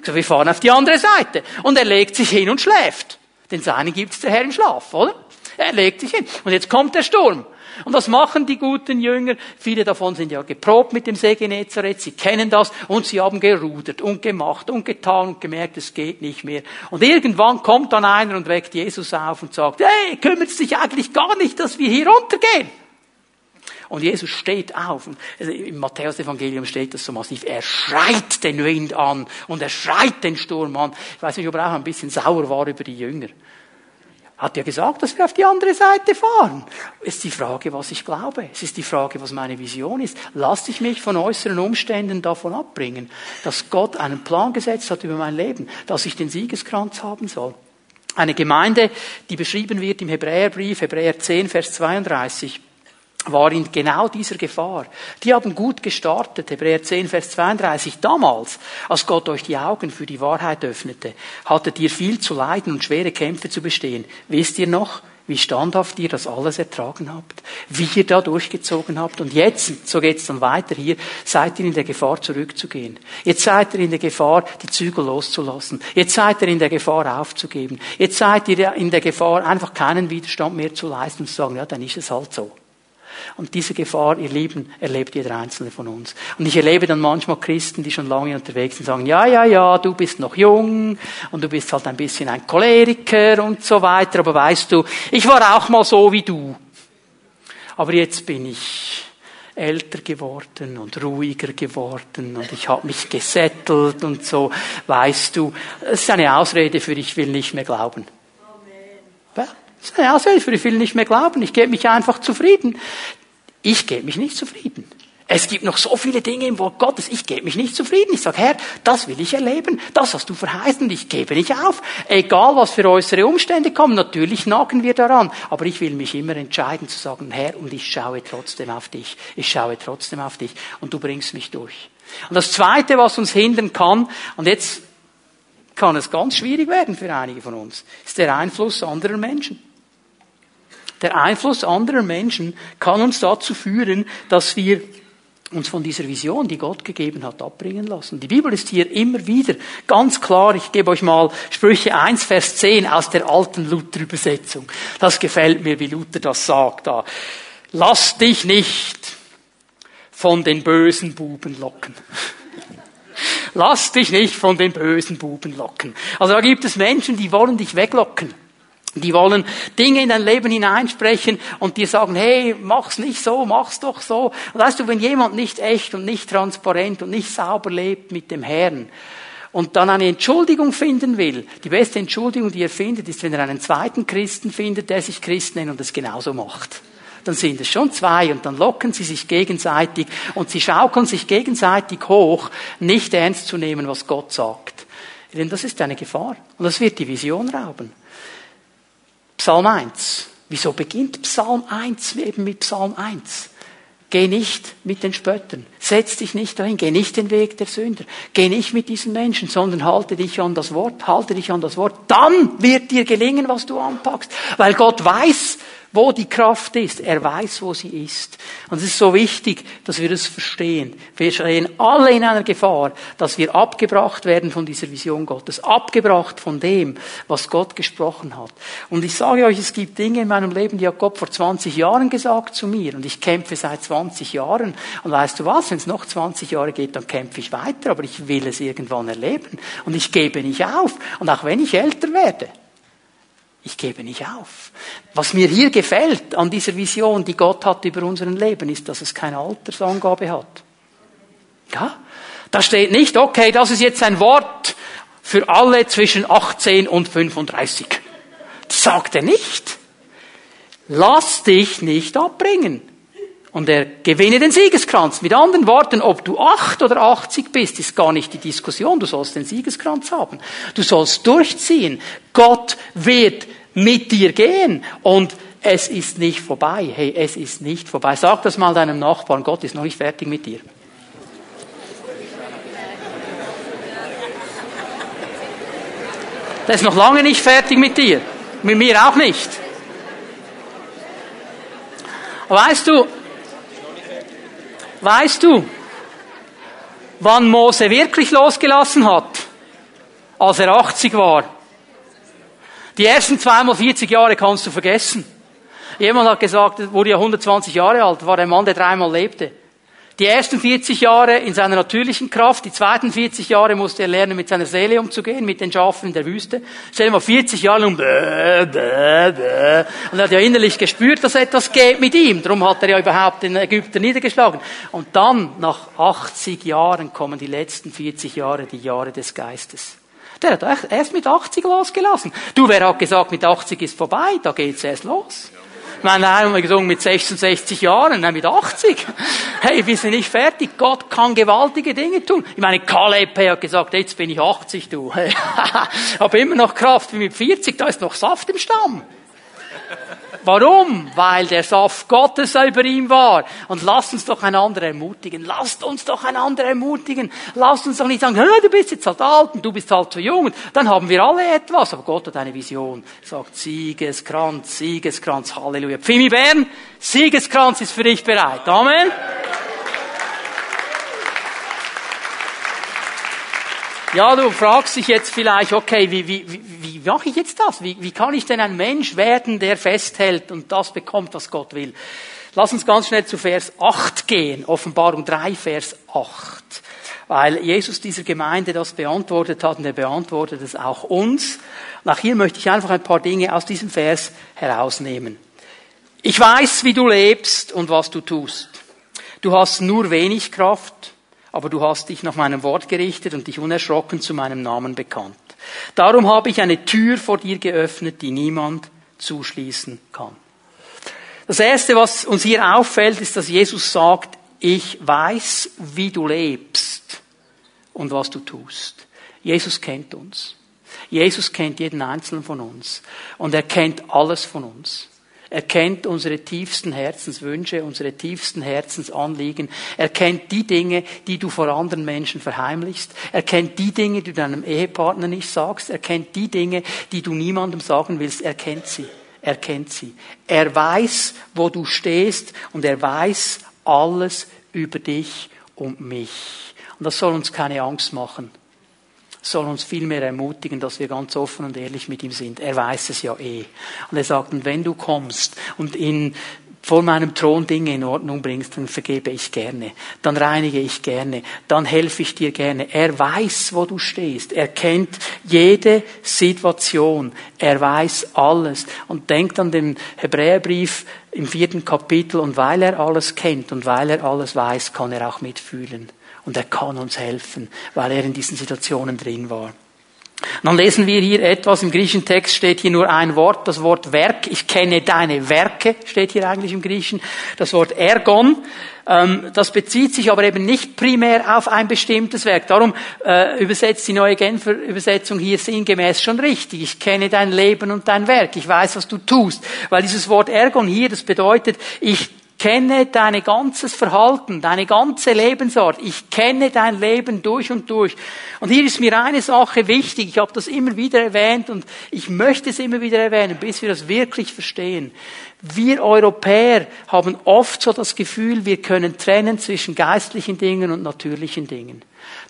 Also wir fahren auf die andere Seite. Und er legt sich hin und schläft. Den Seinen gibt's der Herr im Schlaf, oder? Er legt sich hin. Und jetzt kommt der Sturm. Und was machen die guten Jünger? Viele davon sind ja geprobt mit dem See Genezareth, sie kennen das und sie haben gerudert und gemacht und getan und gemerkt, es geht nicht mehr. Und irgendwann kommt dann einer und weckt Jesus auf und sagt, hey, kümmert es dich eigentlich gar nicht, dass wir hier runtergehen? Und Jesus steht auf. Also Im Matthäus-Evangelium steht das so massiv. Er schreit den Wind an und er schreit den Sturm an. Ich weiß nicht, ob er auch ein bisschen sauer war über die Jünger hat ja gesagt, dass wir auf die andere Seite fahren. Es ist die Frage, was ich glaube. Es ist die Frage, was meine Vision ist. Lass ich mich von äußeren Umständen davon abbringen, dass Gott einen Plan gesetzt hat über mein Leben, dass ich den Siegeskranz haben soll. Eine Gemeinde, die beschrieben wird im Hebräerbrief, Hebräer 10, Vers 32 war in genau dieser Gefahr. Die haben gut gestartet, Hebräer 10, Vers 32. Damals, als Gott euch die Augen für die Wahrheit öffnete, hattet ihr viel zu leiden und schwere Kämpfe zu bestehen. Wisst ihr noch, wie standhaft ihr das alles ertragen habt, wie ihr da durchgezogen habt. Und jetzt, so geht's dann weiter hier, seid ihr in der Gefahr zurückzugehen. Jetzt seid ihr in der Gefahr, die Zügel loszulassen. Jetzt seid ihr in der Gefahr aufzugeben. Jetzt seid ihr in der Gefahr, einfach keinen Widerstand mehr zu leisten und zu sagen, ja, dann ist es halt so. Und diese Gefahr, ihr Lieben, erlebt jeder Einzelne von uns. Und ich erlebe dann manchmal Christen, die schon lange unterwegs sind, sagen, ja, ja, ja, du bist noch jung und du bist halt ein bisschen ein Choleriker und so weiter, aber weißt du, ich war auch mal so wie du. Aber jetzt bin ich älter geworden und ruhiger geworden und ich habe mich gesettelt und so, weißt du, das ist eine Ausrede für ich will nicht mehr glauben. Amen. Das ist ich will nicht mehr glauben. Ich gebe mich einfach zufrieden. Ich gebe mich nicht zufrieden. Es gibt noch so viele Dinge im Wort Gottes. Ich gebe mich nicht zufrieden. Ich sage, Herr, das will ich erleben. Das hast du verheißen. Ich gebe nicht auf. Egal, was für äußere Umstände kommen. Natürlich nagen wir daran. Aber ich will mich immer entscheiden zu sagen, Herr, und ich schaue trotzdem auf dich. Ich schaue trotzdem auf dich. Und du bringst mich durch. Und das Zweite, was uns hindern kann, und jetzt kann es ganz schwierig werden für einige von uns, ist der Einfluss anderer Menschen. Der Einfluss anderer Menschen kann uns dazu führen, dass wir uns von dieser Vision, die Gott gegeben hat, abbringen lassen. Die Bibel ist hier immer wieder ganz klar. Ich gebe euch mal Sprüche 1, Vers 10 aus der alten Luther-Übersetzung. Das gefällt mir, wie Luther das sagt da. Lass dich nicht von den bösen Buben locken. Lass dich nicht von den bösen Buben locken. Also da gibt es Menschen, die wollen dich weglocken. Die wollen Dinge in dein Leben hineinsprechen und dir sagen, hey, mach's nicht so, mach's doch so. Und weißt du, wenn jemand nicht echt und nicht transparent und nicht sauber lebt mit dem Herrn und dann eine Entschuldigung finden will, die beste Entschuldigung, die er findet, ist, wenn er einen zweiten Christen findet, der sich Christ nennt und es genauso macht. Dann sind es schon zwei und dann locken sie sich gegenseitig und sie schaukeln sich gegenseitig hoch, nicht ernst zu nehmen, was Gott sagt. Denn das ist eine Gefahr und das wird die Vision rauben. Psalm 1. Wieso beginnt Psalm 1 eben mit Psalm 1? Geh nicht mit den Spöttern. Setz dich nicht dahin. Geh nicht den Weg der Sünder. Geh nicht mit diesen Menschen, sondern halte dich an das Wort. Halte dich an das Wort. Dann wird dir gelingen, was du anpackst. Weil Gott weiß, wo die Kraft ist. Er weiß, wo sie ist. Und es ist so wichtig, dass wir das verstehen. Wir stehen alle in einer Gefahr, dass wir abgebracht werden von dieser Vision Gottes, abgebracht von dem, was Gott gesprochen hat. Und ich sage euch, es gibt Dinge in meinem Leben, die hat Gott vor 20 Jahren gesagt zu mir. Und ich kämpfe seit 20 Jahren. Und weißt du was, wenn es noch 20 Jahre geht, dann kämpfe ich weiter. Aber ich will es irgendwann erleben. Und ich gebe nicht auf. Und auch wenn ich älter werde, ich gebe nicht auf. Was mir hier gefällt an dieser Vision, die Gott hat über unseren Leben, ist, dass es keine Altersangabe hat. Ja? Da steht nicht, okay, das ist jetzt ein Wort für alle zwischen 18 und 35. Das sagt er nicht. Lass dich nicht abbringen. Und er gewinne den Siegeskranz. Mit anderen Worten, ob du acht oder 80 bist, ist gar nicht die Diskussion. Du sollst den Siegeskranz haben. Du sollst durchziehen. Gott wird mit dir gehen. Und es ist nicht vorbei. Hey, es ist nicht vorbei. Sag das mal deinem Nachbarn. Gott ist noch nicht fertig mit dir. Der ist noch lange nicht fertig mit dir. Mit mir auch nicht. Weißt du, Weißt du, wann Mose wirklich losgelassen hat? Als er 80 war. Die ersten zweimal 40 Jahre kannst du vergessen. Jemand hat gesagt, er wurde ja 120 Jahre alt, war der Mann, der dreimal lebte. Die ersten 40 Jahre in seiner natürlichen Kraft, die zweiten 40 Jahre musste er lernen, mit seiner Seele umzugehen, mit den Schafen in der Wüste. Stell dir mal 40 Jahre lang, bäh, bäh, bäh. und er hat ja innerlich gespürt, dass etwas geht mit ihm. Darum hat er ja überhaupt den Ägypter niedergeschlagen. Und dann, nach 80 Jahren, kommen die letzten 40 Jahre, die Jahre des Geistes. Der hat erst mit 80 losgelassen. Du, wer hat gesagt, mit 80 ist vorbei, da geht's erst los. Meine haben wir gesungen mit 66 Jahren, nein, mit 80. Hey, wir sind nicht fertig. Gott kann gewaltige Dinge tun. Ich meine, Caleb hat gesagt, jetzt bin ich 80, du. Hey, habe immer noch Kraft wie mit 40, da ist noch Saft im Stamm. Warum? Weil der Saft Gottes über ihm war. Und lasst uns doch einander ermutigen. Lasst uns doch einander ermutigen. Lasst uns doch nicht sagen, du bist jetzt halt alt und du bist halt zu jung. Dann haben wir alle etwas. Aber Gott hat eine Vision. Sagt Siegeskranz, Siegeskranz, Halleluja. Pfimi Bern, Siegeskranz ist für dich bereit. Amen. Ja, du fragst dich jetzt vielleicht, okay, wie, wie, wie, wie mache ich jetzt das? Wie, wie kann ich denn ein Mensch werden, der festhält und das bekommt, was Gott will? Lass uns ganz schnell zu Vers 8 gehen, Offenbarung 3, Vers 8. Weil Jesus dieser Gemeinde das beantwortet hat und er beantwortet es auch uns. Nach hier möchte ich einfach ein paar Dinge aus diesem Vers herausnehmen. Ich weiß, wie du lebst und was du tust. Du hast nur wenig Kraft aber du hast dich nach meinem Wort gerichtet und dich unerschrocken zu meinem Namen bekannt. Darum habe ich eine Tür vor dir geöffnet, die niemand zuschließen kann. Das Erste, was uns hier auffällt, ist, dass Jesus sagt, ich weiß, wie du lebst und was du tust. Jesus kennt uns. Jesus kennt jeden einzelnen von uns. Und er kennt alles von uns. Er kennt unsere tiefsten Herzenswünsche, unsere tiefsten Herzensanliegen. Er kennt die Dinge, die du vor anderen Menschen verheimlichst. Er kennt die Dinge, die du deinem Ehepartner nicht sagst. Er kennt die Dinge, die du niemandem sagen willst. Er kennt sie. Er kennt sie. Er weiß, wo du stehst und er weiß alles über dich und mich. Und das soll uns keine Angst machen soll uns vielmehr ermutigen, dass wir ganz offen und ehrlich mit ihm sind. Er weiß es ja eh. Und er sagt, wenn du kommst und in vor meinem Thron Dinge in Ordnung bringst, dann vergebe ich gerne, dann reinige ich gerne, dann helfe ich dir gerne. Er weiß, wo du stehst. Er kennt jede Situation. Er weiß alles. Und denkt an den Hebräerbrief im vierten Kapitel. Und weil er alles kennt und weil er alles weiß, kann er auch mitfühlen. Und er kann uns helfen, weil er in diesen Situationen drin war. dann lesen wir hier etwas, im griechischen Text steht hier nur ein Wort, das Wort Werk. Ich kenne deine Werke, steht hier eigentlich im Griechen. Das Wort Ergon, ähm, das bezieht sich aber eben nicht primär auf ein bestimmtes Werk. Darum äh, übersetzt die neue Genfer Übersetzung hier sinngemäß schon richtig. Ich kenne dein Leben und dein Werk. Ich weiß, was du tust. Weil dieses Wort Ergon hier, das bedeutet, ich kenne dein ganzes Verhalten, deine ganze Lebensart. Ich kenne dein Leben durch und durch. Und hier ist mir eine Sache wichtig. Ich habe das immer wieder erwähnt und ich möchte es immer wieder erwähnen, bis wir das wirklich verstehen. Wir Europäer haben oft so das Gefühl, wir können trennen zwischen geistlichen Dingen und natürlichen Dingen.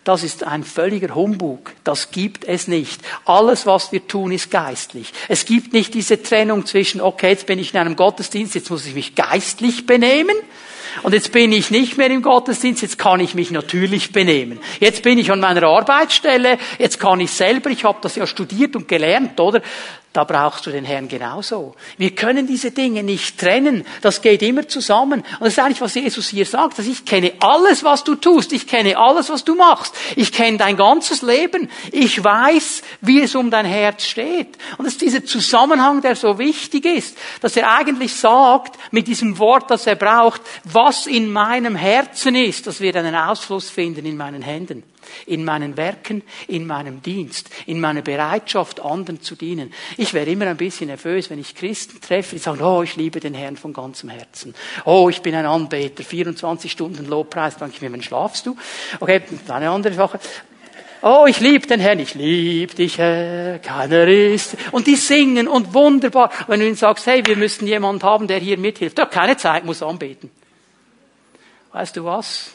Das ist ein völliger Humbug. Das gibt es nicht. Alles, was wir tun, ist geistlich. Es gibt nicht diese Trennung zwischen, okay, jetzt bin ich in einem Gottesdienst, jetzt muss ich mich geistlich benehmen. Und jetzt bin ich nicht mehr im Gottesdienst, jetzt kann ich mich natürlich benehmen. Jetzt bin ich an meiner Arbeitsstelle, jetzt kann ich selber, ich habe das ja studiert und gelernt, oder? Da brauchst du den Herrn genauso. Wir können diese Dinge nicht trennen. Das geht immer zusammen. Und das ist eigentlich, was Jesus hier sagt, dass ich kenne alles, was du tust. Ich kenne alles, was du machst. Ich kenne dein ganzes Leben. Ich weiß, wie es um dein Herz steht. Und das ist dieser Zusammenhang, der so wichtig ist, dass er eigentlich sagt, mit diesem Wort, das er braucht, was in meinem Herzen ist, das wird einen Ausfluss finden in meinen Händen in meinen Werken, in meinem Dienst, in meiner Bereitschaft, anderen zu dienen. Ich wäre immer ein bisschen nervös, wenn ich Christen treffe, die sagen, oh, ich liebe den Herrn von ganzem Herzen. Oh, ich bin ein Anbeter, 24 Stunden Lobpreis. Danke mir, wann schlafst du? Okay, eine andere Sache. Oh, ich liebe den Herrn, ich liebe dich, Herr, keiner ist. Und die singen und wunderbar. Wenn du ihnen sagst, hey, wir müssten jemanden haben, der hier mithilft. Hat keine Zeit, muss anbeten. Weißt du was?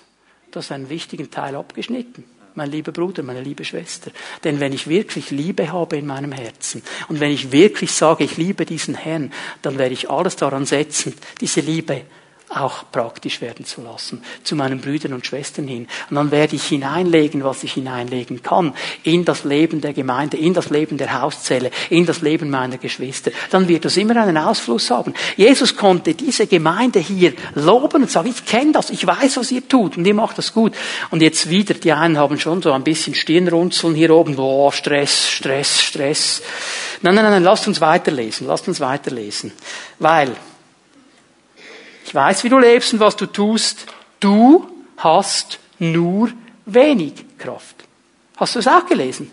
Das ist einen wichtigen Teil abgeschnitten mein lieber Bruder, meine liebe Schwester. Denn wenn ich wirklich Liebe habe in meinem Herzen und wenn ich wirklich sage, ich liebe diesen Herrn, dann werde ich alles daran setzen, diese Liebe auch praktisch werden zu lassen, zu meinen Brüdern und Schwestern hin. Und dann werde ich hineinlegen, was ich hineinlegen kann, in das Leben der Gemeinde, in das Leben der Hauszelle, in das Leben meiner Geschwister. Dann wird das immer einen Ausfluss haben. Jesus konnte diese Gemeinde hier loben und sagen, ich kenne das, ich weiß, was ihr tut und ihr macht das gut. Und jetzt wieder, die einen haben schon so ein bisschen Stirnrunzeln hier oben, boah, Stress, Stress, Stress. Nein, nein, nein, lasst uns weiterlesen, lasst uns weiterlesen. Weil, ich weiß, wie du lebst und was du tust. Du hast nur wenig Kraft. Hast du es auch gelesen?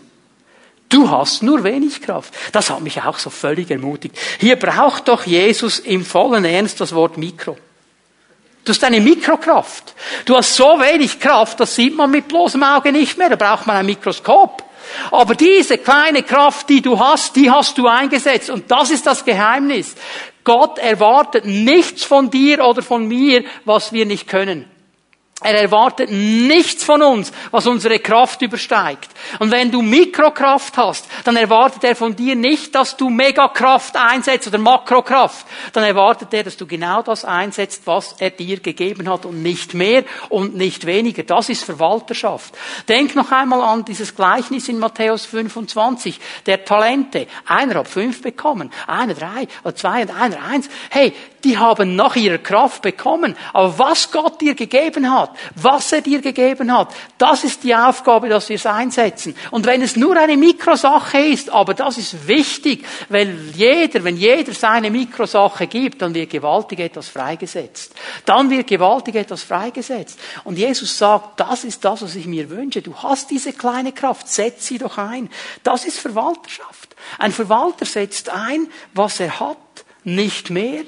Du hast nur wenig Kraft. Das hat mich auch so völlig ermutigt. Hier braucht doch Jesus im vollen Ernst das Wort Mikro. Du hast eine Mikrokraft. Du hast so wenig Kraft, das sieht man mit bloßem Auge nicht mehr. Da braucht man ein Mikroskop. Aber diese kleine Kraft, die du hast, die hast du eingesetzt. Und das ist das Geheimnis. Gott erwartet nichts von dir oder von mir, was wir nicht können. Er erwartet nichts von uns, was unsere Kraft übersteigt. Und wenn du Mikrokraft hast, dann erwartet er von dir nicht, dass du Megakraft einsetzt oder Makrokraft. Dann erwartet er, dass du genau das einsetzt, was er dir gegeben hat und nicht mehr und nicht weniger. Das ist Verwalterschaft. Denk noch einmal an dieses Gleichnis in Matthäus 25, der Talente. Einer hat fünf bekommen, einer drei, oder zwei und einer eins. Hey, die haben nach ihrer Kraft bekommen. Aber was Gott dir gegeben hat, hat, was er dir gegeben hat, das ist die Aufgabe, dass wir es einsetzen. Und wenn es nur eine Mikrosache ist, aber das ist wichtig, weil jeder, wenn jeder seine Mikrosache gibt, dann wird gewaltig etwas freigesetzt. Dann wird gewaltig etwas freigesetzt. Und Jesus sagt, das ist das, was ich mir wünsche. Du hast diese kleine Kraft, setz sie doch ein. Das ist Verwalterschaft. Ein Verwalter setzt ein, was er hat, nicht mehr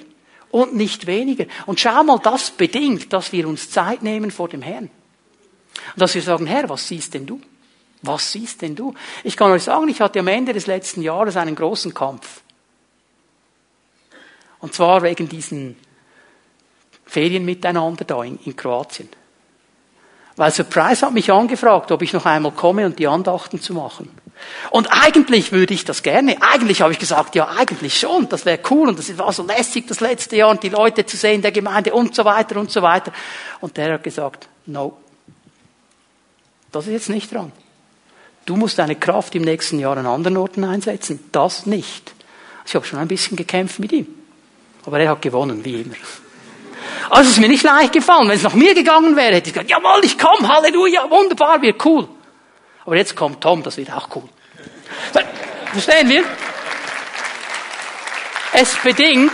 und nicht weniger. Und schau mal, das bedingt, dass wir uns Zeit nehmen vor dem Herrn. Und dass wir sagen, Herr, was siehst denn du? Was siehst denn du? Ich kann euch sagen, ich hatte am Ende des letzten Jahres einen großen Kampf. Und zwar wegen diesen Ferien miteinander da in, in Kroatien. Weil Surprise hat mich angefragt, ob ich noch einmal komme und die Andachten zu machen. Und eigentlich würde ich das gerne. Eigentlich habe ich gesagt, ja, eigentlich schon, das wäre cool und das war so lässig das letzte Jahr und die Leute zu sehen, der Gemeinde und so weiter und so weiter. Und der hat gesagt, no, das ist jetzt nicht dran. Du musst deine Kraft im nächsten Jahr an anderen Orten einsetzen. Das nicht. Ich habe schon ein bisschen gekämpft mit ihm. Aber er hat gewonnen, wie immer. Also es ist mir nicht leicht gefallen. Wenn es nach mir gegangen wäre, hätte ich gesagt, jawohl, ich komme, Halleluja, wunderbar, wird cool. Aber jetzt kommt Tom, das wird auch cool. Verstehen wir? Es bedingt,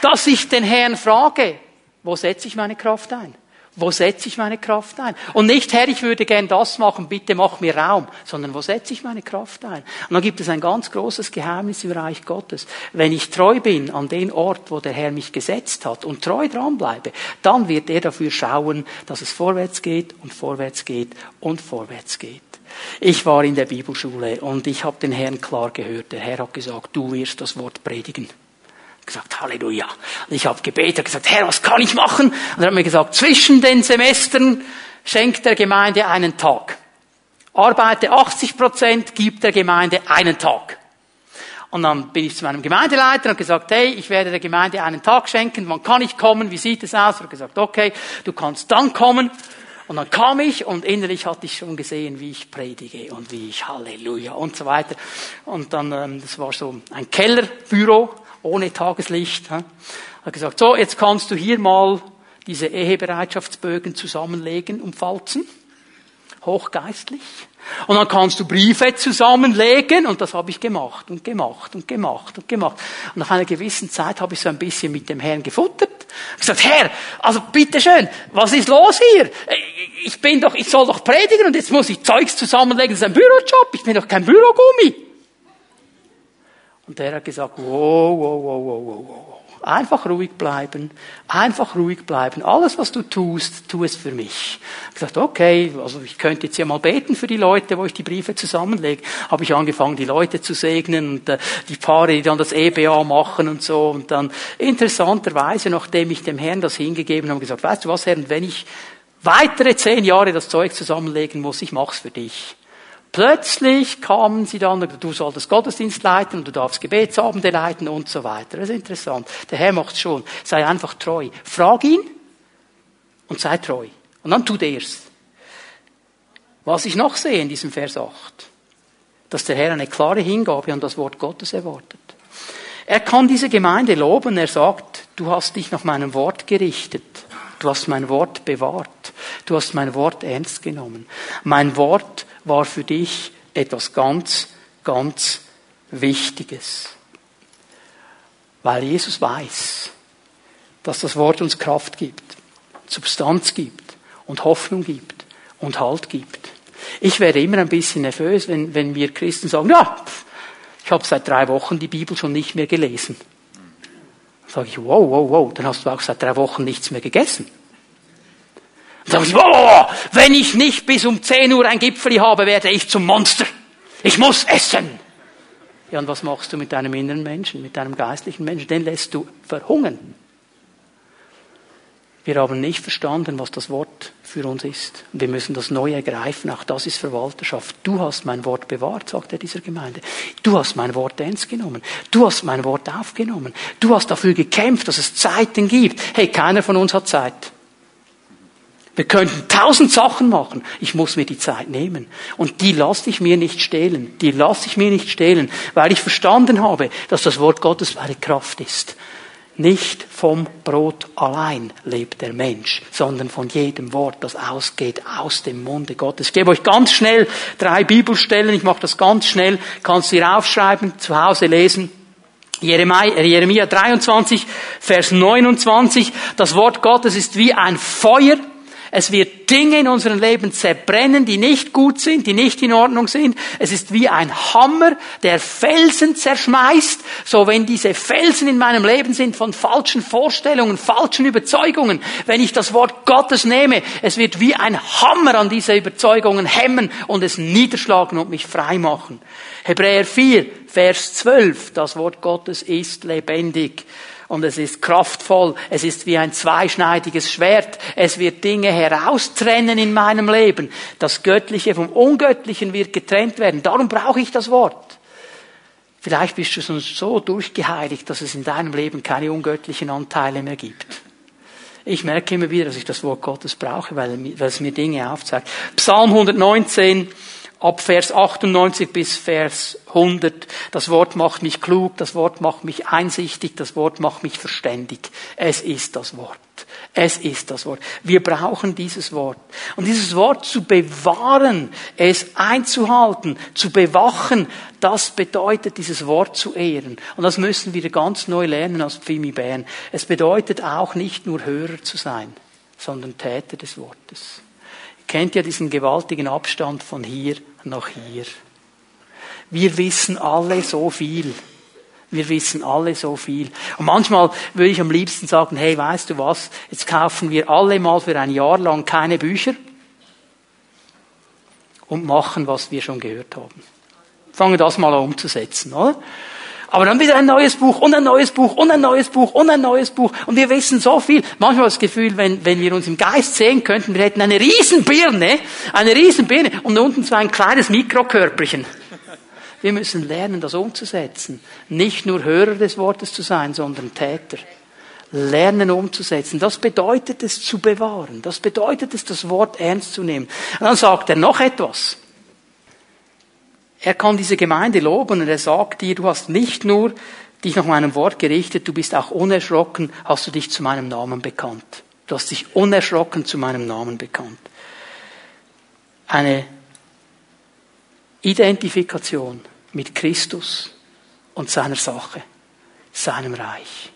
dass ich den Herrn frage, wo setze ich meine Kraft ein? Wo setze ich meine Kraft ein? Und nicht, Herr, ich würde gern das machen, bitte mach mir Raum, sondern wo setze ich meine Kraft ein? Und dann gibt es ein ganz großes Geheimnis im Reich Gottes. Wenn ich treu bin an den Ort, wo der Herr mich gesetzt hat und treu dranbleibe, dann wird er dafür schauen, dass es vorwärts geht und vorwärts geht und vorwärts geht. Ich war in der Bibelschule und ich habe den Herrn klar gehört. Der Herr hat gesagt, du wirst das Wort predigen gesagt, Halleluja. Und ich habe gebetet, gesagt, Herr, was kann ich machen? Und er hat mir gesagt, zwischen den Semestern schenkt der Gemeinde einen Tag. Arbeite 80 Prozent, gibt der Gemeinde einen Tag. Und dann bin ich zu meinem Gemeindeleiter und gesagt, hey, ich werde der Gemeinde einen Tag schenken, wann kann ich kommen, wie sieht es aus? Er hat gesagt, okay, du kannst dann kommen. Und dann kam ich und innerlich hatte ich schon gesehen, wie ich predige und wie ich Halleluja und so weiter. Und dann, ähm, das war so ein Kellerbüro ohne Tageslicht. Er hat gesagt, so, jetzt kannst du hier mal diese Ehebereitschaftsbögen zusammenlegen und falzen. Hochgeistlich. Und dann kannst du Briefe zusammenlegen und das habe ich gemacht und gemacht und gemacht und gemacht. Und nach einer gewissen Zeit habe ich so ein bisschen mit dem Herrn gefuttert. Ich gesagt, Herr, also bitteschön, was ist los hier? Ich bin doch, ich soll doch predigen und jetzt muss ich Zeugs zusammenlegen. Das ist ein Bürojob. Ich bin doch kein Bürogummi. Und der hat gesagt, wow, wow, wow, wow, wow, wow. Einfach ruhig bleiben, einfach ruhig bleiben. Alles, was du tust, tu es für mich. Ich gesagt, okay, also ich könnte jetzt ja mal beten für die Leute, wo ich die Briefe zusammenlege. Habe ich angefangen, die Leute zu segnen und äh, die Paare, die dann das EBA machen und so. Und dann interessanterweise, nachdem ich dem Herrn das hingegeben habe, gesagt, weißt du was, Herr, wenn ich weitere zehn Jahre das Zeug zusammenlegen muss, ich mach's für dich. Plötzlich kamen sie dann, du solltest Gottesdienst leiten, du darfst Gebetsabende leiten und so weiter. Das ist interessant. Der Herr macht's schon. Sei einfach treu. Frag ihn und sei treu. Und dann tut er's. Was ich noch sehe in diesem Vers 8, dass der Herr eine klare Hingabe an das Wort Gottes erwartet. Er kann diese Gemeinde loben. Er sagt, du hast dich nach meinem Wort gerichtet. Du hast mein Wort bewahrt. Du hast mein Wort ernst genommen. Mein Wort war für dich etwas ganz, ganz Wichtiges. Weil Jesus weiß, dass das Wort uns Kraft gibt, Substanz gibt und Hoffnung gibt und Halt gibt. Ich werde immer ein bisschen nervös, wenn, wenn mir Christen sagen, ja, ich habe seit drei Wochen die Bibel schon nicht mehr gelesen. Dann sage ich, wow, wow, wow, dann hast du auch seit drei Wochen nichts mehr gegessen. Sage ich, oh, wenn ich nicht bis um 10 Uhr ein Gipfeli habe, werde ich zum Monster. Ich muss essen. Ja, und was machst du mit deinem inneren Menschen, mit deinem geistlichen Menschen? Den lässt du verhungern. Wir haben nicht verstanden, was das Wort für uns ist. Und wir müssen das neu ergreifen. Auch das ist Verwalterschaft. Du hast mein Wort bewahrt, sagt er dieser Gemeinde. Du hast mein Wort ernst genommen. Du hast mein Wort aufgenommen. Du hast dafür gekämpft, dass es Zeiten gibt. Hey, keiner von uns hat Zeit. Wir könnten tausend Sachen machen. Ich muss mir die Zeit nehmen. Und die lasse ich mir nicht stehlen. Die lasse ich mir nicht stehlen, weil ich verstanden habe, dass das Wort Gottes meine Kraft ist. Nicht vom Brot allein lebt der Mensch, sondern von jedem Wort, das ausgeht aus dem Munde Gottes. Ich gebe euch ganz schnell drei Bibelstellen, ich mache das ganz schnell, kannst du hier aufschreiben, zu Hause lesen. Jeremia 23, Vers 29, das Wort Gottes ist wie ein Feuer, es wird Dinge in unserem Leben zerbrennen, die nicht gut sind, die nicht in Ordnung sind. Es ist wie ein Hammer, der Felsen zerschmeißt. So wenn diese Felsen in meinem Leben sind von falschen Vorstellungen, falschen Überzeugungen, wenn ich das Wort Gottes nehme, es wird wie ein Hammer an diese Überzeugungen hemmen und es niederschlagen und mich frei machen. Hebräer 4, Vers 12, das Wort Gottes ist lebendig und es ist kraftvoll, es ist wie ein zweischneidiges Schwert, es wird Dinge heraustrennen in meinem Leben. Das Göttliche vom Ungöttlichen wird getrennt werden. Darum brauche ich das Wort. Vielleicht bist du sonst so durchgeheiligt, dass es in deinem Leben keine ungöttlichen Anteile mehr gibt. Ich merke immer wieder, dass ich das Wort Gottes brauche, weil, es mir Dinge aufzeigt. Psalm 119, ab Vers 98 bis Vers 100. Das Wort macht mich klug, das Wort macht mich einsichtig, das Wort macht mich verständig. Es ist das Wort. Es ist das Wort. Wir brauchen dieses Wort. Und dieses Wort zu bewahren, es einzuhalten, zu bewachen, das bedeutet, dieses Wort zu ehren. Und das müssen wir ganz neu lernen als Pfimi Bern. Es bedeutet auch nicht nur Hörer zu sein, sondern Täter des Wortes kennt ja diesen gewaltigen Abstand von hier nach hier. Wir wissen alle so viel. Wir wissen alle so viel. Und manchmal würde ich am liebsten sagen, hey, weißt du was, jetzt kaufen wir alle mal für ein Jahr lang keine Bücher und machen, was wir schon gehört haben. Fangen das mal an umzusetzen, oder? Aber dann wieder ein neues Buch und ein neues Buch und ein neues Buch und ein neues Buch. Und wir wissen so viel. Manchmal das Gefühl, wenn, wenn wir uns im Geist sehen könnten, wir hätten eine Riesenbirne, eine Riesenbirne und unten so ein kleines Mikrokörperchen. Wir müssen lernen, das umzusetzen. Nicht nur Hörer des Wortes zu sein, sondern Täter. Lernen umzusetzen. Das bedeutet es zu bewahren. Das bedeutet es, das Wort ernst zu nehmen. Und dann sagt er noch etwas. Er kann diese Gemeinde loben und er sagt dir, du hast nicht nur dich nach meinem Wort gerichtet, du bist auch unerschrocken, hast du dich zu meinem Namen bekannt. Du hast dich unerschrocken zu meinem Namen bekannt. Eine Identifikation mit Christus und seiner Sache, seinem Reich.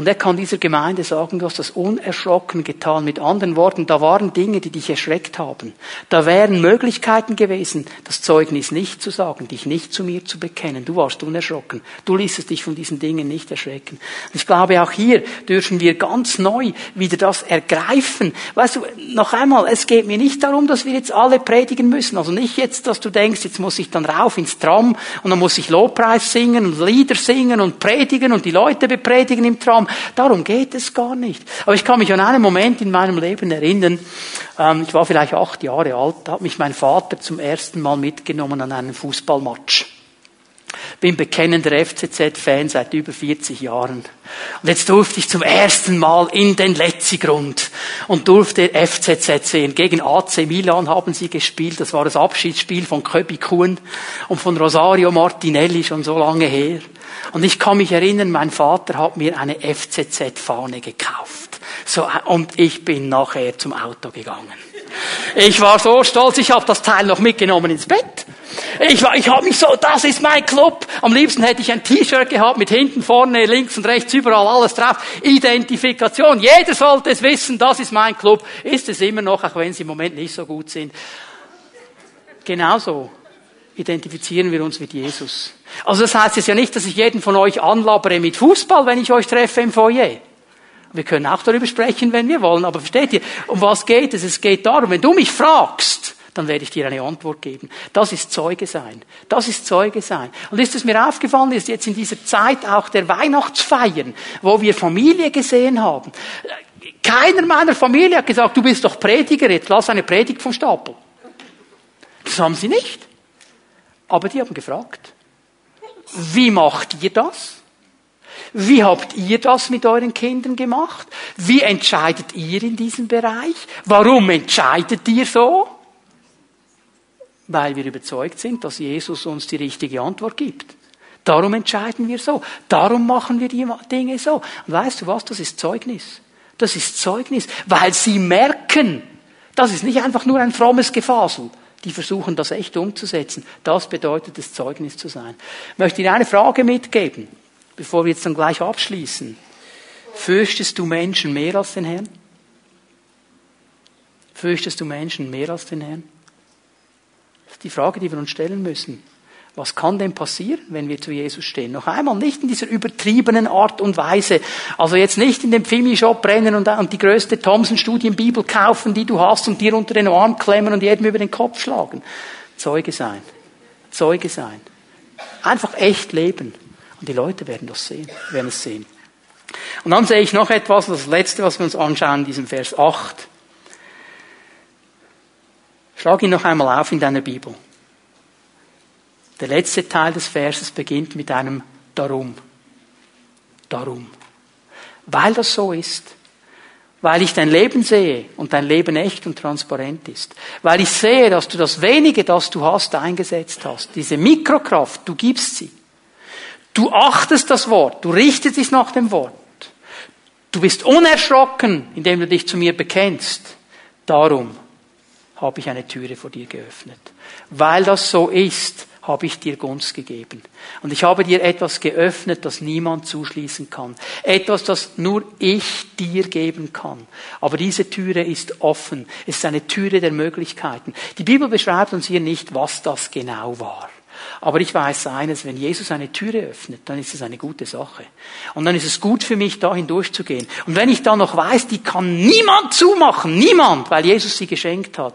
Und er kann dieser Gemeinde sagen, du hast das unerschrocken getan. Mit anderen Worten, da waren Dinge, die dich erschreckt haben. Da wären Möglichkeiten gewesen, das Zeugnis nicht zu sagen, dich nicht zu mir zu bekennen. Du warst unerschrocken. Du ließest dich von diesen Dingen nicht erschrecken. Und ich glaube, auch hier dürfen wir ganz neu wieder das ergreifen. Weißt du, noch einmal, es geht mir nicht darum, dass wir jetzt alle predigen müssen. Also nicht jetzt, dass du denkst, jetzt muss ich dann rauf ins Tram und dann muss ich Lobpreis singen und Lieder singen und predigen und die Leute bepredigen im Tram. Darum geht es gar nicht. Aber ich kann mich an einen Moment in meinem Leben erinnern. Ähm, ich war vielleicht acht Jahre alt, da hat mich mein Vater zum ersten Mal mitgenommen an einen Fußballmatch. Bin bekennender FCZ-Fan seit über 40 Jahren. Und jetzt durfte ich zum ersten Mal in den Letzigrund und durfte FCZ sehen. Gegen AC Milan haben sie gespielt. Das war das Abschiedsspiel von Köbi Kuhn und von Rosario Martinelli schon so lange her. Und ich kann mich erinnern, mein Vater hat mir eine FCZ-Fahne gekauft. So, und ich bin nachher zum Auto gegangen. Ich war so stolz, ich habe das Teil noch mitgenommen ins Bett. Ich, war, ich habe mich so, das ist mein Club. Am liebsten hätte ich ein T-Shirt gehabt mit hinten, vorne, links und rechts, überall alles drauf. Identifikation. Jeder sollte es wissen, das ist mein Club. Ist es immer noch, auch wenn sie im Moment nicht so gut sind. Genauso identifizieren wir uns mit Jesus. Also das heißt jetzt ja nicht, dass ich jeden von euch anlabere mit Fußball, wenn ich euch treffe im Foyer. Wir können auch darüber sprechen, wenn wir wollen, aber versteht ihr, um was geht es? Es geht darum, wenn du mich fragst, dann werde ich dir eine Antwort geben. Das ist Zeuge sein. Das ist Zeuge sein. Und ist es mir aufgefallen, ist jetzt in dieser Zeit auch der Weihnachtsfeiern, wo wir Familie gesehen haben. Keiner meiner Familie hat gesagt, du bist doch Prediger, jetzt lass eine Predigt vom Stapel. Das haben sie nicht. Aber die haben gefragt, wie macht ihr das? Wie habt ihr das mit euren Kindern gemacht? Wie entscheidet ihr in diesem Bereich? Warum entscheidet ihr so? Weil wir überzeugt sind, dass Jesus uns die richtige Antwort gibt. Darum entscheiden wir so. Darum machen wir die Dinge so. Und weißt du was? Das ist Zeugnis. Das ist Zeugnis, weil sie merken, das ist nicht einfach nur ein frommes Gefasel. Die versuchen das echt umzusetzen. Das bedeutet es, Zeugnis zu sein. Ich möchte Ihnen eine Frage mitgeben, bevor wir jetzt dann gleich abschließen. Fürchtest du Menschen mehr als den Herrn? Fürchtest du Menschen mehr als den Herrn? Das ist die Frage, die wir uns stellen müssen. Was kann denn passieren, wenn wir zu Jesus stehen? Noch einmal, nicht in dieser übertriebenen Art und Weise. Also jetzt nicht in den Pfimi-Shop rennen und, und die größte Thomson-Studienbibel kaufen, die du hast und dir unter den Arm klemmen und jedem über den Kopf schlagen. Zeuge sein. Zeuge sein. Einfach echt leben. Und die Leute werden das sehen, werden es sehen. Und dann sehe ich noch etwas, das letzte, was wir uns anschauen, in diesem Vers 8. Schlag ihn noch einmal auf in deiner Bibel. Der letzte Teil des Verses beginnt mit einem Darum. Darum. Weil das so ist. Weil ich dein Leben sehe und dein Leben echt und transparent ist. Weil ich sehe, dass du das wenige, das du hast, eingesetzt hast. Diese Mikrokraft, du gibst sie. Du achtest das Wort. Du richtest dich nach dem Wort. Du bist unerschrocken, indem du dich zu mir bekennst. Darum habe ich eine Türe vor dir geöffnet. Weil das so ist, habe ich dir Gunst gegeben. Und ich habe dir etwas geöffnet, das niemand zuschließen kann. Etwas, das nur ich dir geben kann. Aber diese Türe ist offen. Es ist eine Türe der Möglichkeiten. Die Bibel beschreibt uns hier nicht, was das genau war. Aber ich weiß eines, wenn Jesus eine Türe öffnet, dann ist es eine gute Sache. Und dann ist es gut für mich, dahin durchzugehen. Und wenn ich dann noch weiß, die kann niemand zumachen, niemand, weil Jesus sie geschenkt hat,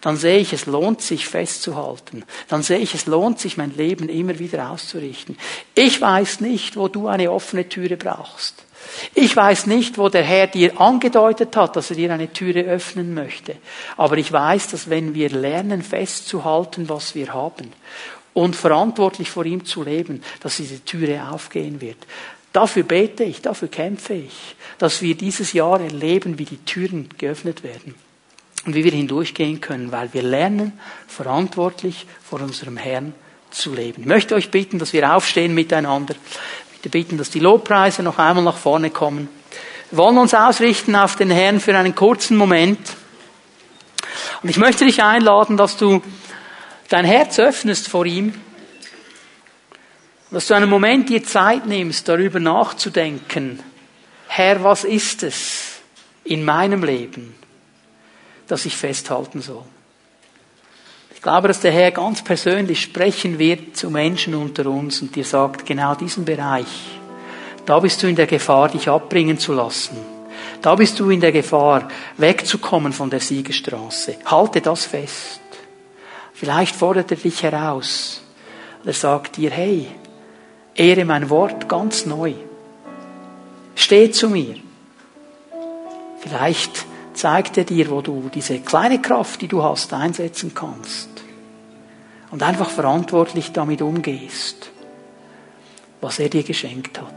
dann sehe ich, es lohnt sich festzuhalten. Dann sehe ich, es lohnt sich, mein Leben immer wieder auszurichten. Ich weiß nicht, wo du eine offene Türe brauchst. Ich weiß nicht, wo der Herr dir angedeutet hat, dass er dir eine Türe öffnen möchte. Aber ich weiß, dass wenn wir lernen festzuhalten, was wir haben und verantwortlich vor ihm zu leben, dass diese Türe aufgehen wird. Dafür bete ich, dafür kämpfe ich, dass wir dieses Jahr erleben, wie die Türen geöffnet werden und wie wir hindurchgehen können, weil wir lernen, verantwortlich vor unserem Herrn zu leben. Ich möchte euch bitten, dass wir aufstehen miteinander. Ich möchte bitten, dass die Lobpreise noch einmal nach vorne kommen. Wir wollen uns ausrichten auf den Herrn für einen kurzen Moment. Und ich möchte dich einladen, dass du dein Herz öffnest vor ihm, dass du einen Moment dir Zeit nimmst, darüber nachzudenken, Herr, was ist es in meinem Leben, das ich festhalten soll. Ich glaube, dass der Herr ganz persönlich sprechen wird zu Menschen unter uns und dir sagt, genau diesen Bereich, da bist du in der Gefahr, dich abbringen zu lassen. Da bist du in der Gefahr, wegzukommen von der Siegestraße. Halte das fest. Vielleicht fordert er dich heraus. Er sagt dir, hey, ehre mein Wort ganz neu. Steh zu mir. Vielleicht zeigt er dir, wo du diese kleine Kraft, die du hast, einsetzen kannst. Und einfach verantwortlich damit umgehst, was er dir geschenkt hat.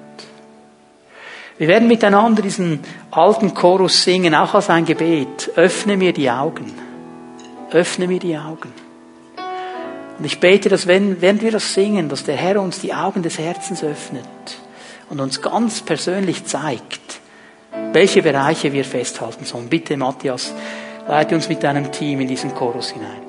Wir werden miteinander diesen alten Chorus singen, auch als ein Gebet. Öffne mir die Augen. Öffne mir die Augen. Und ich bete, dass wenn, während wir das singen, dass der Herr uns die Augen des Herzens öffnet und uns ganz persönlich zeigt, welche Bereiche wir festhalten sollen. Bitte, Matthias, leite uns mit deinem Team in diesen Chorus hinein.